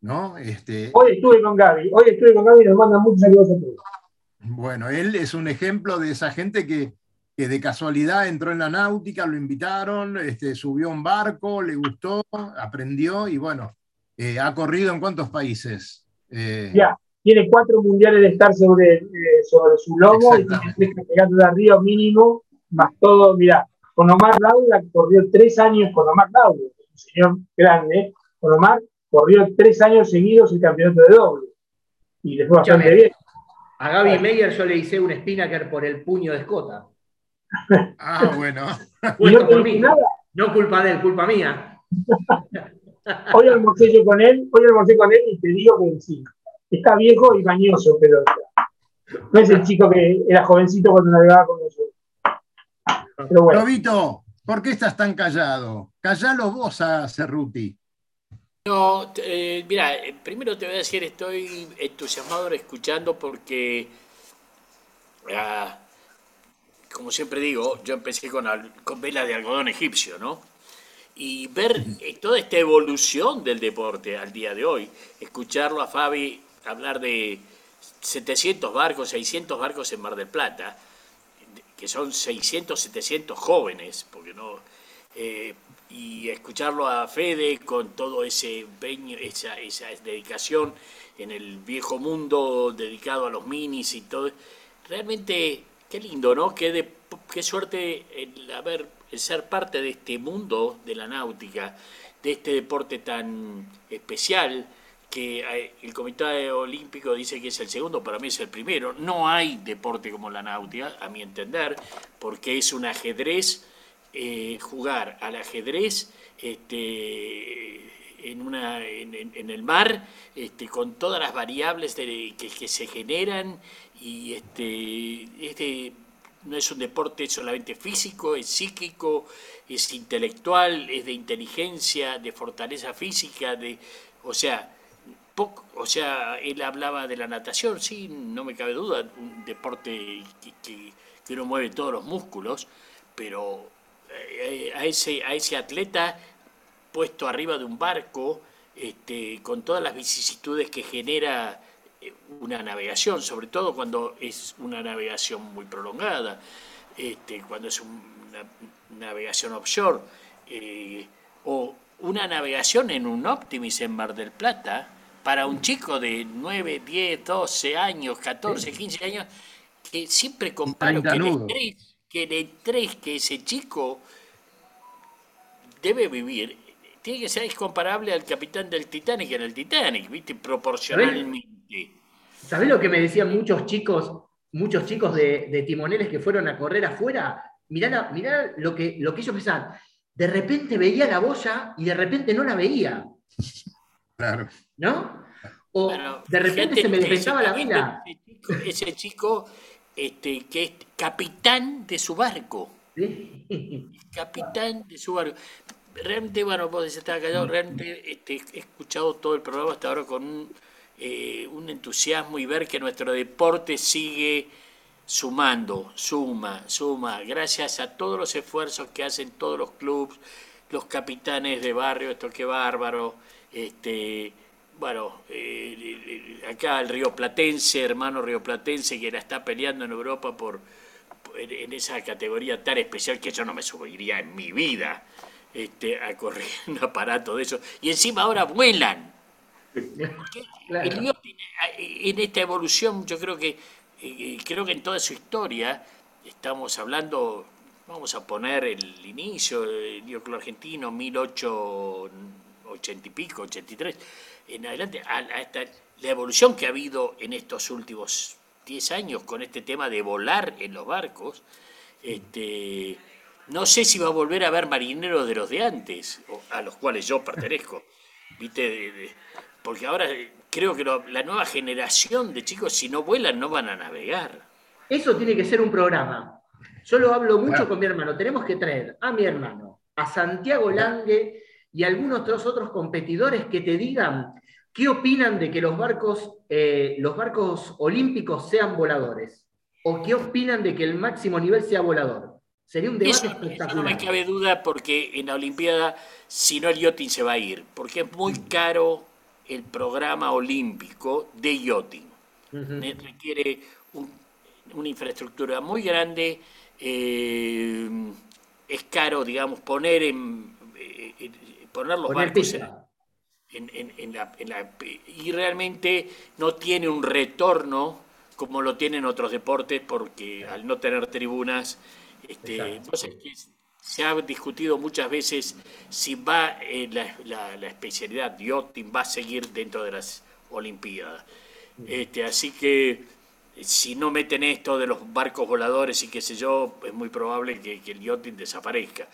¿no? Este, hoy estuve con Gaby, hoy estuve con Gaby y nos manda muchos saludos a todos. Bueno, él es un ejemplo de esa gente que, que de casualidad entró en la náutica, lo invitaron, este, subió a un barco, le gustó, aprendió y bueno, eh, ha corrido en cuántos países. Eh, ya, tiene cuatro mundiales de estar sobre, eh, sobre su lomo y tiene tres campeonatos de arriba mínimo, más todo, mira, con Omar Laura corrió tres años con Omar Laura, un señor grande, con Omar corrió tres años seguidos el campeonato de doble. Y le fue bastante bien. A Gaby Meyer yo le hice un spinnaker por el puño de escota. Ah, bueno. (laughs) no, por mí. Nada? no culpa de él, culpa mía. (laughs) hoy almorcé yo con él, hoy almorcé con él y te digo que sí. Está viejo y bañoso, pero no es el chico que era jovencito cuando navegaba con nosotros. Pero bueno. Robito, ¿por qué estás tan callado? Callalo vos a Cerruti. No, eh, mira, eh, primero te voy a decir, estoy entusiasmado escuchando porque, ah, como siempre digo, yo empecé con, con vela de algodón egipcio, ¿no? Y ver eh, toda esta evolución del deporte al día de hoy, escucharlo a Fabi hablar de 700 barcos, 600 barcos en Mar del Plata, que son 600, 700 jóvenes, porque no y escucharlo a Fede con todo ese empeño, esa, esa dedicación en el viejo mundo dedicado a los minis y todo, realmente qué lindo, ¿no? Qué, qué suerte el, haber, el ser parte de este mundo de la náutica, de este deporte tan especial que eh, el Comité Olímpico dice que es el segundo, para mí es el primero. No hay deporte como la náutica, a mi entender, porque es un ajedrez eh, jugar al ajedrez este, en, una, en, el mar, este, con todas las variables que, se generan y este, este no es un deporte solamente físico, es psíquico, es intelectual, es de inteligencia, de fortaleza física, de, o sea, o sea, él hablaba de la natación, sí, no me cabe duda, un deporte que, que, que uno mueve todos los músculos, pero eh, a, ese, a ese atleta puesto arriba de un barco, este, con todas las vicisitudes que genera una navegación, sobre todo cuando es una navegación muy prolongada, este, cuando es una navegación offshore, eh, o una navegación en un Optimis en Mar del Plata, para un chico de 9, 10, 12 años, 14, 15 años, que siempre comparo que que el estrés que ese chico debe vivir tiene que ser comparable al capitán del Titanic en el Titanic, ¿viste? Proporcionalmente. ¿Sabés lo que me decían muchos chicos, muchos chicos de, timoneles que fueron a correr afuera? Mirá, lo, que, lo que ellos pensaban. De repente veía la boya y de repente no la veía. Claro. ¿No? O de repente se me despejaba la vela. ese chico este, que es capitán de su barco. Capitán de su barco. Realmente, bueno, vos estar callado, realmente este, he escuchado todo el programa hasta ahora con un, eh, un entusiasmo y ver que nuestro deporte sigue sumando, suma, suma, gracias a todos los esfuerzos que hacen todos los clubes, los capitanes de barrio, esto que bárbaro, este, bueno, eh, acá el río Platense, hermano río Platense, que la está peleando en Europa por, en esa categoría tan especial que yo no me subiría en mi vida este, a correr (laughs) un aparato de eso. Y encima ahora vuelan. en esta evolución, yo creo que, eh, creo que en toda su historia, estamos hablando, vamos a poner el inicio del dioclo argentino, 1880 y pico, 83, en adelante, a, la evolución que ha habido en estos últimos 10 años con este tema de volar en los barcos, este, no sé si va a volver a haber marineros de los de antes, a los cuales yo pertenezco, (laughs) ¿viste? porque ahora creo que la nueva generación de chicos, si no vuelan, no van a navegar. Eso tiene que ser un programa. Yo lo hablo mucho con mi hermano. Tenemos que traer a mi hermano, a Santiago Lange y a algunos otros, otros competidores que te digan qué opinan de que los barcos, eh, los barcos olímpicos sean voladores. O qué opinan de que el máximo nivel sea volador. Sería un debate espectacular. no me cabe duda porque en la Olimpiada, si no el yachting se va a ir, porque es muy caro el programa olímpico de yachting. Requiere una infraestructura muy grande, eh, es caro, digamos, poner en, eh, poner los barcos en, la, y realmente no tiene un retorno como lo tienen otros deportes porque al no tener tribunas este, se ha discutido muchas veces si va eh, la, la, especialidad yachting va a seguir dentro de las Olimpiadas. Este, así que si no meten esto de los barcos voladores y qué sé yo, es muy probable que, el yachting desaparezca.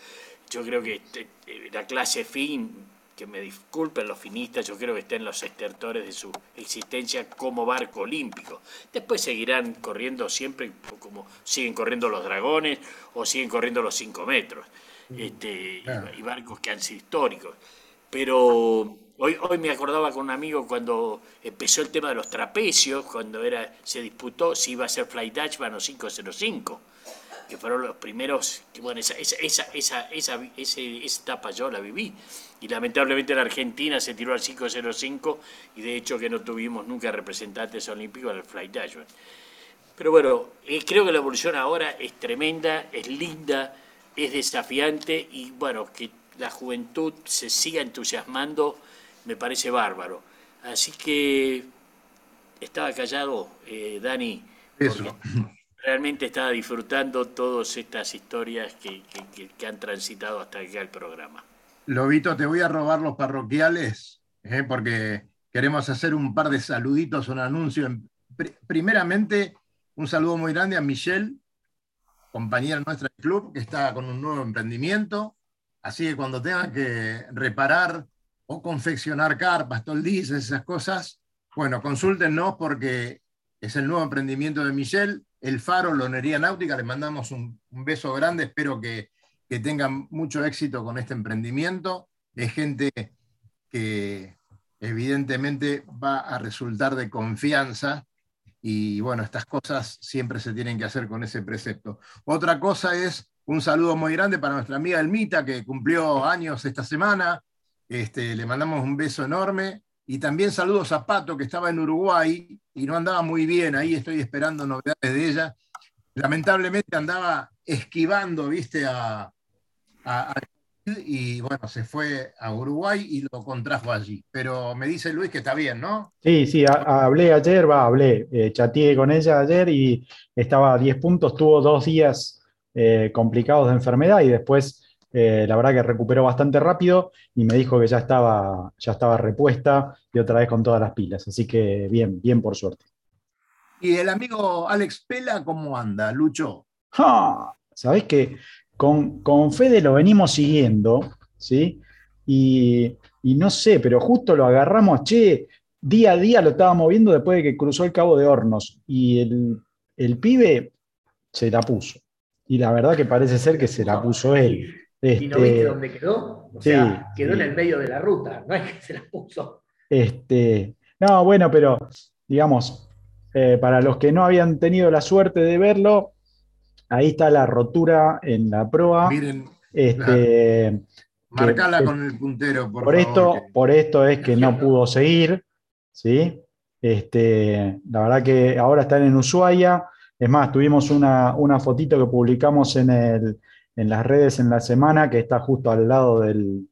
Yo creo que este, eh, la clase fin, que me disculpen los finistas, yo creo que está en los estertores de su existencia como barco olímpico. Después seguirán corriendo siempre como siguen corriendo los dragones o siguen corriendo los 5 metros. Mm, este, y, barcos que han sido históricos. Pero hoy, hoy me acordaba con un amigo cuando empezó el tema de los trapecios, cuando era, se disputó si iba a ser Fly Dutchman o 505 que fueron los primeros, bueno, esa, esa, esa, esa, esa, etapa yo la viví. Y lamentablemente la Argentina se tiró al 505 y de hecho que no tuvimos nunca representantes olímpicos en el Flight Dashman. Pero bueno, eh, creo que la evolución ahora es tremenda, es linda, es desafiante y bueno, que la juventud se siga entusiasmando me parece bárbaro. Así que estaba callado, eh, Dani. Eso (laughs) realmente estaba disfrutando todas estas historias que, han transitado hasta acá el programa. Lobito, te voy a robar los parroquiales, ¿eh? porque queremos hacer un par de saluditos, un anuncio. Primeramente, un saludo muy grande a Michelle, compañera nuestra del club, que está con un nuevo emprendimiento. Así que cuando tengan que reparar o confeccionar carpas, toldices, esas cosas, bueno, consúltenos porque es el nuevo emprendimiento de Michelle el Faro, Lonería Náutica, le mandamos un, beso grande, espero que, tengan mucho éxito con este emprendimiento. Es gente que evidentemente va a resultar de confianza y bueno, estas cosas siempre se tienen que hacer con ese precepto. Otra cosa es un saludo muy grande para nuestra amiga Elmita, que cumplió años esta semana. Este, le mandamos un beso enorme. Y también saludos a Pato, que estaba en Uruguay y no andaba muy bien. Ahí estoy esperando novedades de ella. Lamentablemente andaba esquivando, viste, a, y bueno, se fue a Uruguay y lo contrajo allí. Pero me dice Luis que está bien, ¿no? Sí, sí, hablé ayer, va, hablé, eh, chateé con ella ayer y estaba a 10 puntos, tuvo dos días eh, complicados de enfermedad y después eh, la verdad que recuperó bastante rápido y me dijo que ya estaba, ya estaba repuesta y otra vez con todas las pilas. Así que bien, bien por suerte. ¿Y el amigo Alex Pela cómo anda, Lucho? Sabés que con, con Fede lo venimos siguiendo, ¿sí? Y, no sé, pero justo lo agarramos, che, día a día lo estábamos viendo después de que cruzó el Cabo de Hornos y el, el pibe se la puso. Y la verdad que parece ser que se la puso él. ¿Y no viste este, dónde quedó? O sea, quedó en el medio de la ruta, no es que se la puso. Este, no, bueno, pero digamos, eh, para los que no habían tenido la suerte de verlo, ahí está la rotura en la proa. Miren, este, Marcala con el puntero, por, Esto, por esto es que no pudo seguir, ¿sí? Este, la verdad que ahora están en Ushuaia. Es más, tuvimos una, fotito que publicamos en, el, en, las redes en la semana, que está justo al lado del,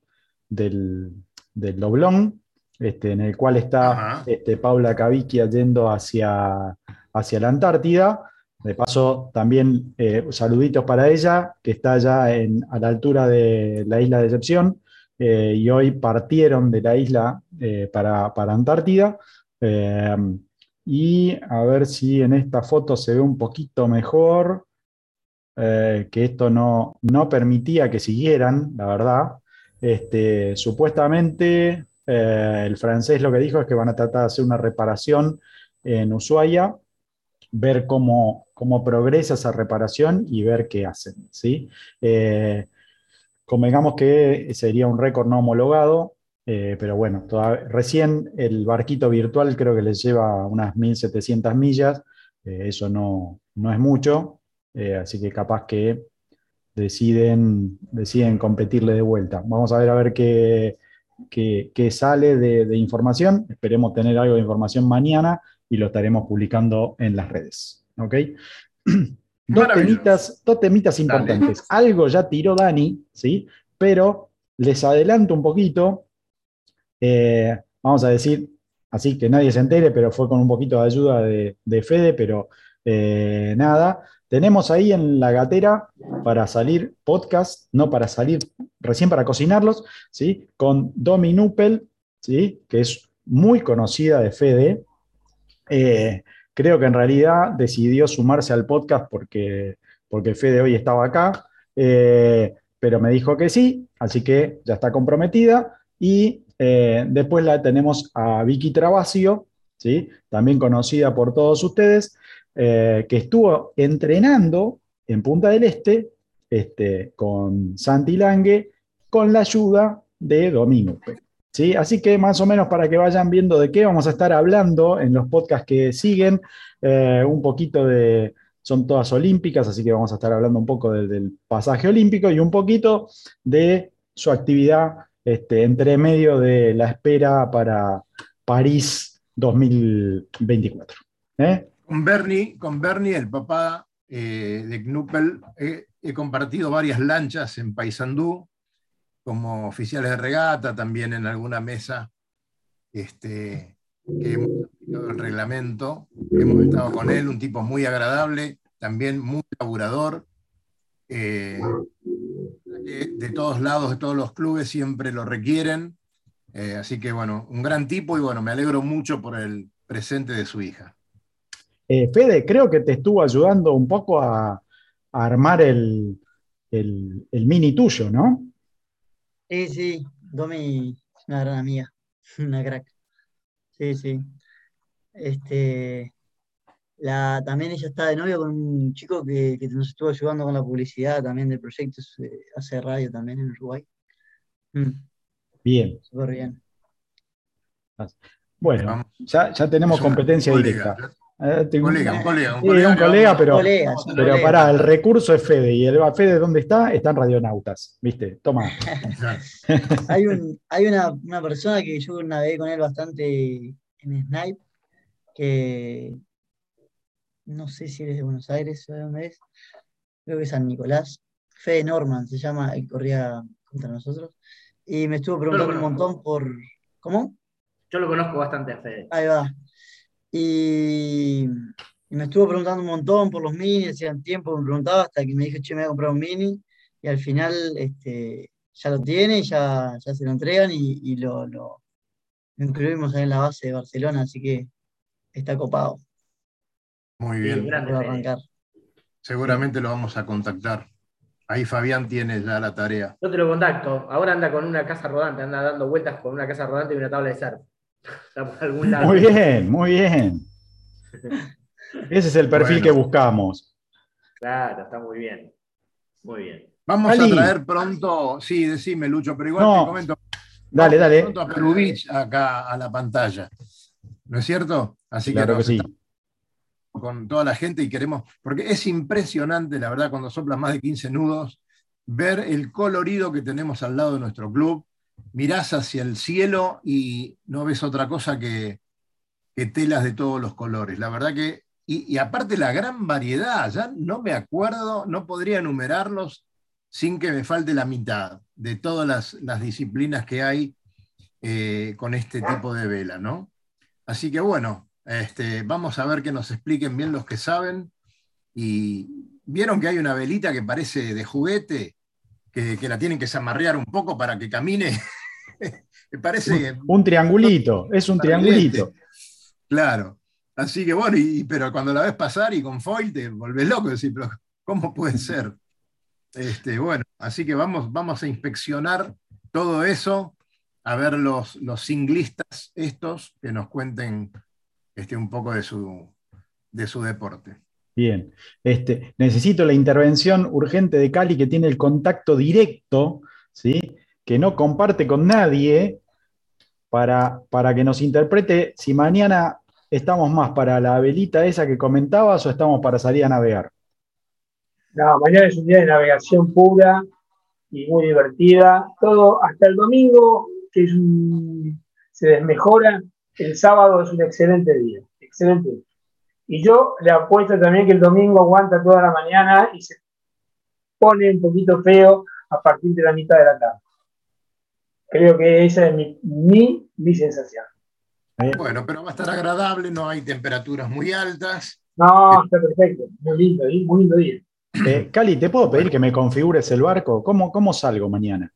del, doblón, este, en el cual está este, Paula Cavicchia yendo hacia, hacia la Antártida. De paso, también eh, saluditos para ella, que está ya a la altura de la isla de Decepción, eh, y hoy partieron de la isla eh, para, Antártida. y a ver si en esta foto se ve un poquito mejor, que esto no, no permitía que siguieran, la verdad. Este, supuestamente, el francés lo que dijo es que van a tratar de hacer una reparación en Ushuaia ver cómo, cómo progresa esa reparación y ver qué hacen. ¿sí? Eh, convengamos que sería un récord no homologado, eh, pero bueno, recién el barquito virtual creo que les lleva unas 1.700 millas, eh, eso no, no, es mucho, así que capaz que deciden, deciden competirle de vuelta. Vamos a ver a ver qué, qué, sale de, de, información, esperemos tener algo de información mañana y lo estaremos publicando en las redes. ¿Ok? (clears throat) Dos temitas, dos temitas, importantes. Algo ya tiró Dani, ¿sí? Pero les adelanto un poquito. Eh, vamos a decir, así que nadie se entere, pero fue con un poquito de ayuda de, Fede, pero eh, nada. Tenemos ahí en la gatera para salir podcast, no para salir, recién para cocinarlos, ¿sí? Con Domi Nupel, ¿sí? Que es muy conocida de Fede, eh, creo que en realidad decidió sumarse al podcast porque, porque Fede hoy estaba acá, eh, pero me dijo que sí, así que ya está comprometida. Y eh, después la tenemos a Vicky Travasio, ¿sí? también conocida por todos ustedes, que estuvo entrenando en Punta del Este este, con Santi Lange con la ayuda de Domingo. Así que más o menos para que vayan viendo de qué vamos a estar hablando en los podcasts que siguen, eh, un poquito de, son todas olímpicas, así que vamos a estar hablando un poco del pasaje olímpico y un poquito de su actividad este, entre medio de la espera para París 2024. ¿eh? Con, Bernie, con Bernie, el papá eh, de Knuppel, he compartido varias lanchas en Paysandú, como oficiales de regata, también en alguna mesa este, que hemos aplicado el reglamento. Hemos estado con él, un tipo muy agradable, también muy laburador. Eh, de todos lados, de todos los clubes, siempre lo requieren. Eh, así que bueno, un gran tipo y bueno, me alegro mucho por el presente de su hija. Eh, Fede, creo que te estuvo ayudando un poco a, armar el, el, mini tuyo, ¿no? Sí, sí, Domi es una gran amiga, (laughs) una crack. Sí, sí. Este, la, también ella está de novio con un chico que, nos estuvo ayudando con la publicidad también del proyecto, hace radio también en Uruguay. Mm. Bien. Súper bien. Bueno, ya, ya tenemos competencia directa. Eh, un colega, un colega, un colega, pero, pero pará, el recurso es Fede. ¿Y el Fede dónde está? Está en Radionautas, ¿viste? Toma. (laughs) hay un, hay una, una, persona que yo navegué con él bastante en Snipe, que no sé si eres de Buenos Aires o de dónde es, creo que es San Nicolás. Fede Norman se llama, y corría contra nosotros. Y me estuvo preguntando un montón por. ¿Cómo? Yo lo conozco bastante a Fede. Ahí va. Y, me estuvo preguntando un montón por los minis, hacían tiempo, me preguntaba hasta que me dijo, che, me voy a comprar un mini. Y al final este, ya lo tiene, ya, ya se lo entregan y, lo, lo, incluimos en la base de Barcelona, así que está copado. Muy bien. arrancar. Seguramente lo vamos a contactar. Ahí Fabián tiene ya la tarea. Yo te lo contacto. Ahora anda con una casa rodante, anda dando vueltas con una casa rodante y una tabla de surf. (laughs) Muy bien, muy bien. Ese es el perfil que buscamos. Claro, está muy bien. Muy bien. Vamos a traer pronto, sí, decime, Lucho, pero igual te comento. Dale, dale. Pronto a Perubich acá a la pantalla. ¿No es cierto? Así claro que, sí. Con toda la gente y queremos, porque es impresionante, la verdad, cuando soplas más de 15 nudos, ver el colorido que tenemos al lado de nuestro club. Mirás hacia el cielo y no ves otra cosa que, telas de todos los colores. La verdad que, y, aparte la gran variedad, ya no me acuerdo, no podría enumerarlos sin que me falte la mitad de todas las, disciplinas que hay eh, con este tipo de vela, ¿no? Así que bueno, este, vamos a ver que nos expliquen bien los que saben. Y vieron que hay una velita que parece de juguete, que, la tienen que zamarrear un poco para que camine. (laughs) Me parece. Un, triangulito, es un triangulito. Claro. Así que bueno, pero cuando la ves pasar y con foil te volvés loco, decir, pero ¿cómo puede ser? Este, bueno, así que vamos, vamos a inspeccionar todo eso, a ver los, los singlistas estos que nos cuenten este, un poco de su, de su deporte. Bien, este, necesito la intervención urgente de Cali que tiene el contacto directo, ¿sí? que no comparte con nadie, para, para que nos interprete si mañana estamos más para la velita esa que comentabas o estamos para salir a navegar. No, mañana es un día de navegación pura y muy divertida. Todo hasta el domingo, que se desmejora, el sábado es un excelente día. Excelente. Y yo le apuesto también que el domingo aguanta toda la mañana y se pone un poquito feo a partir de la mitad de la tarde. Creo que esa es mi, mi, sensación. Bueno, pero va a estar agradable, no hay temperaturas muy altas. No, está perfecto, muy lindo, muy lindo día. Eh, Cali, ¿te puedo pedir que me configures el barco? ¿Cómo, cómo salgo mañana?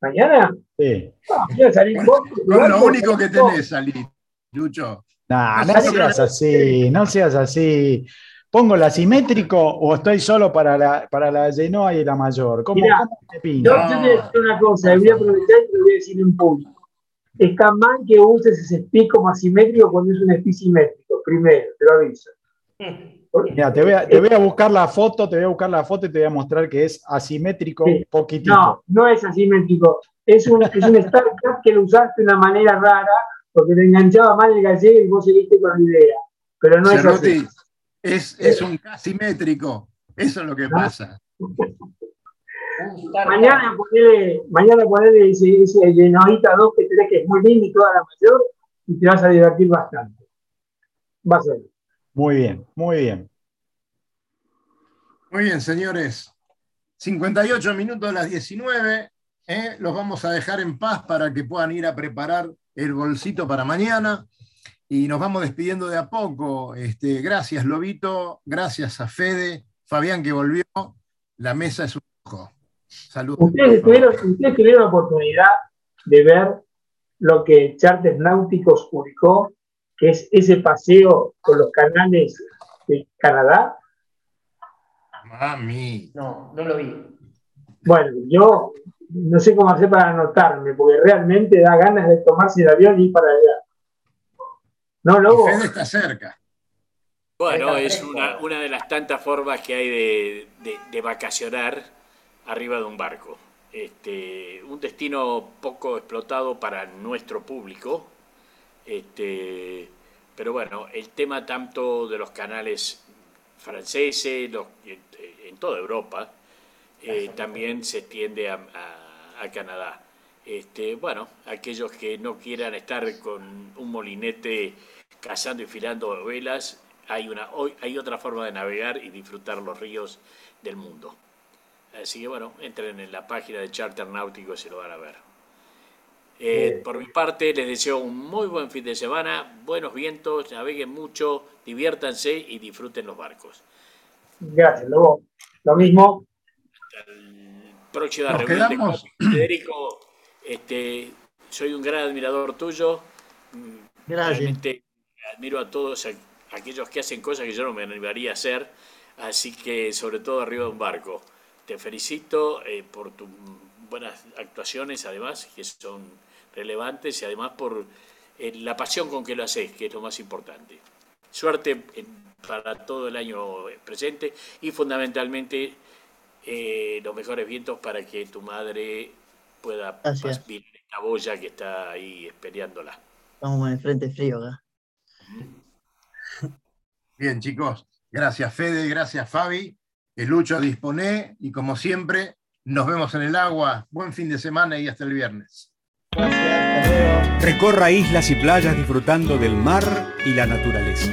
¿Mañana? Sí. No, salir lo único que tenés, salir, Lucho. No seas así, no seas así. ¿Pongo la asimétrico o estoy solo para la, para la Genoa y la mayor? ¿Cómo, te pinta? Yo, yo, te voy a decir una cosa, voy a aprovechar y te voy a decir en público. Está mal que uses ese speed como asimétrico cuando es un speed simétrico, primero, te lo aviso. (laughs) Mira, te voy, a, te voy, a, buscar la foto, te voy a buscar la foto y te voy a mostrar que es asimétrico un poquitito. No, no es asimétrico. Es un, es un (laughs) startup que lo usaste de una manera rara porque te enganchaba mal el gallego y vos seguiste con la idea. Pero no es así. Es, es un asimétrico. Eso es lo que pasa. mañana ponele, mañana ponele ese, ese 2 que tenés que es muy lindo y toda la mayor y te vas a divertir bastante. Va a ser. Muy bien, muy bien. Muy bien, señores. 58 minutos a las 19. ¿eh? Los vamos a dejar en paz para que puedan ir a preparar el bolsito para mañana. Y nos vamos despidiendo de a poco. Este, gracias, Lobito. Gracias a Fede. Fabián que volvió. La mesa es un lujo. Saludos. Ustedes tuvieron, ustedes tuvieron la oportunidad de ver lo que Charter Náuticos publicó que es ese paseo por los canales de Canadá. Mami. No, no lo vi. Bueno, yo no sé cómo hacer para anotarme, porque realmente da ganas de tomarse el avión y ir para allá. ¿No, Lobo? Fede está cerca. Bueno, es una, de las tantas formas que hay de, vacacionar arriba de un barco. Este, un destino poco explotado para nuestro público, este, pero bueno, el tema tanto de los canales franceses, en, toda Europa, eh, también se extiende a, Canadá. Este, bueno, aquellos que no quieran estar con un molinete cazando y filando velas, hay, una, hay otra forma de navegar y disfrutar los ríos del mundo. Así que bueno, entren en la página de Charter Náutico y se lo van a ver. Eh, por mi parte, les deseo un muy buen fin de semana, buenos vientos, naveguen mucho, diviértanse y disfruten los barcos. Gracias, luego Lo mismo. Próxima reunión Federico, este, soy un gran admirador tuyo. Gracias. Realmente admiro a todos aquellos que hacen cosas que yo no me animaría a hacer, así que sobre todo arriba de un barco. Te felicito eh, por tus buenas actuaciones, además, que son relevantes y además por eh, la pasión con que lo haces, que es lo más importante. Suerte para todo el año presente y fundamentalmente eh, los mejores vientos para que tu madre pueda vivir esta boya que está ahí esperándola. Vamos en el frente frío acá. Bien, chicos. Gracias, Fede. Gracias, Fabi. El Lucho dispone y como siempre, nos vemos en el agua. Buen fin de semana y hasta el viernes. Gracias, Recorra islas y playas disfrutando del mar y la naturaleza.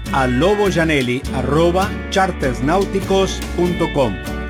a loboyanelli.chartersnáuticos.com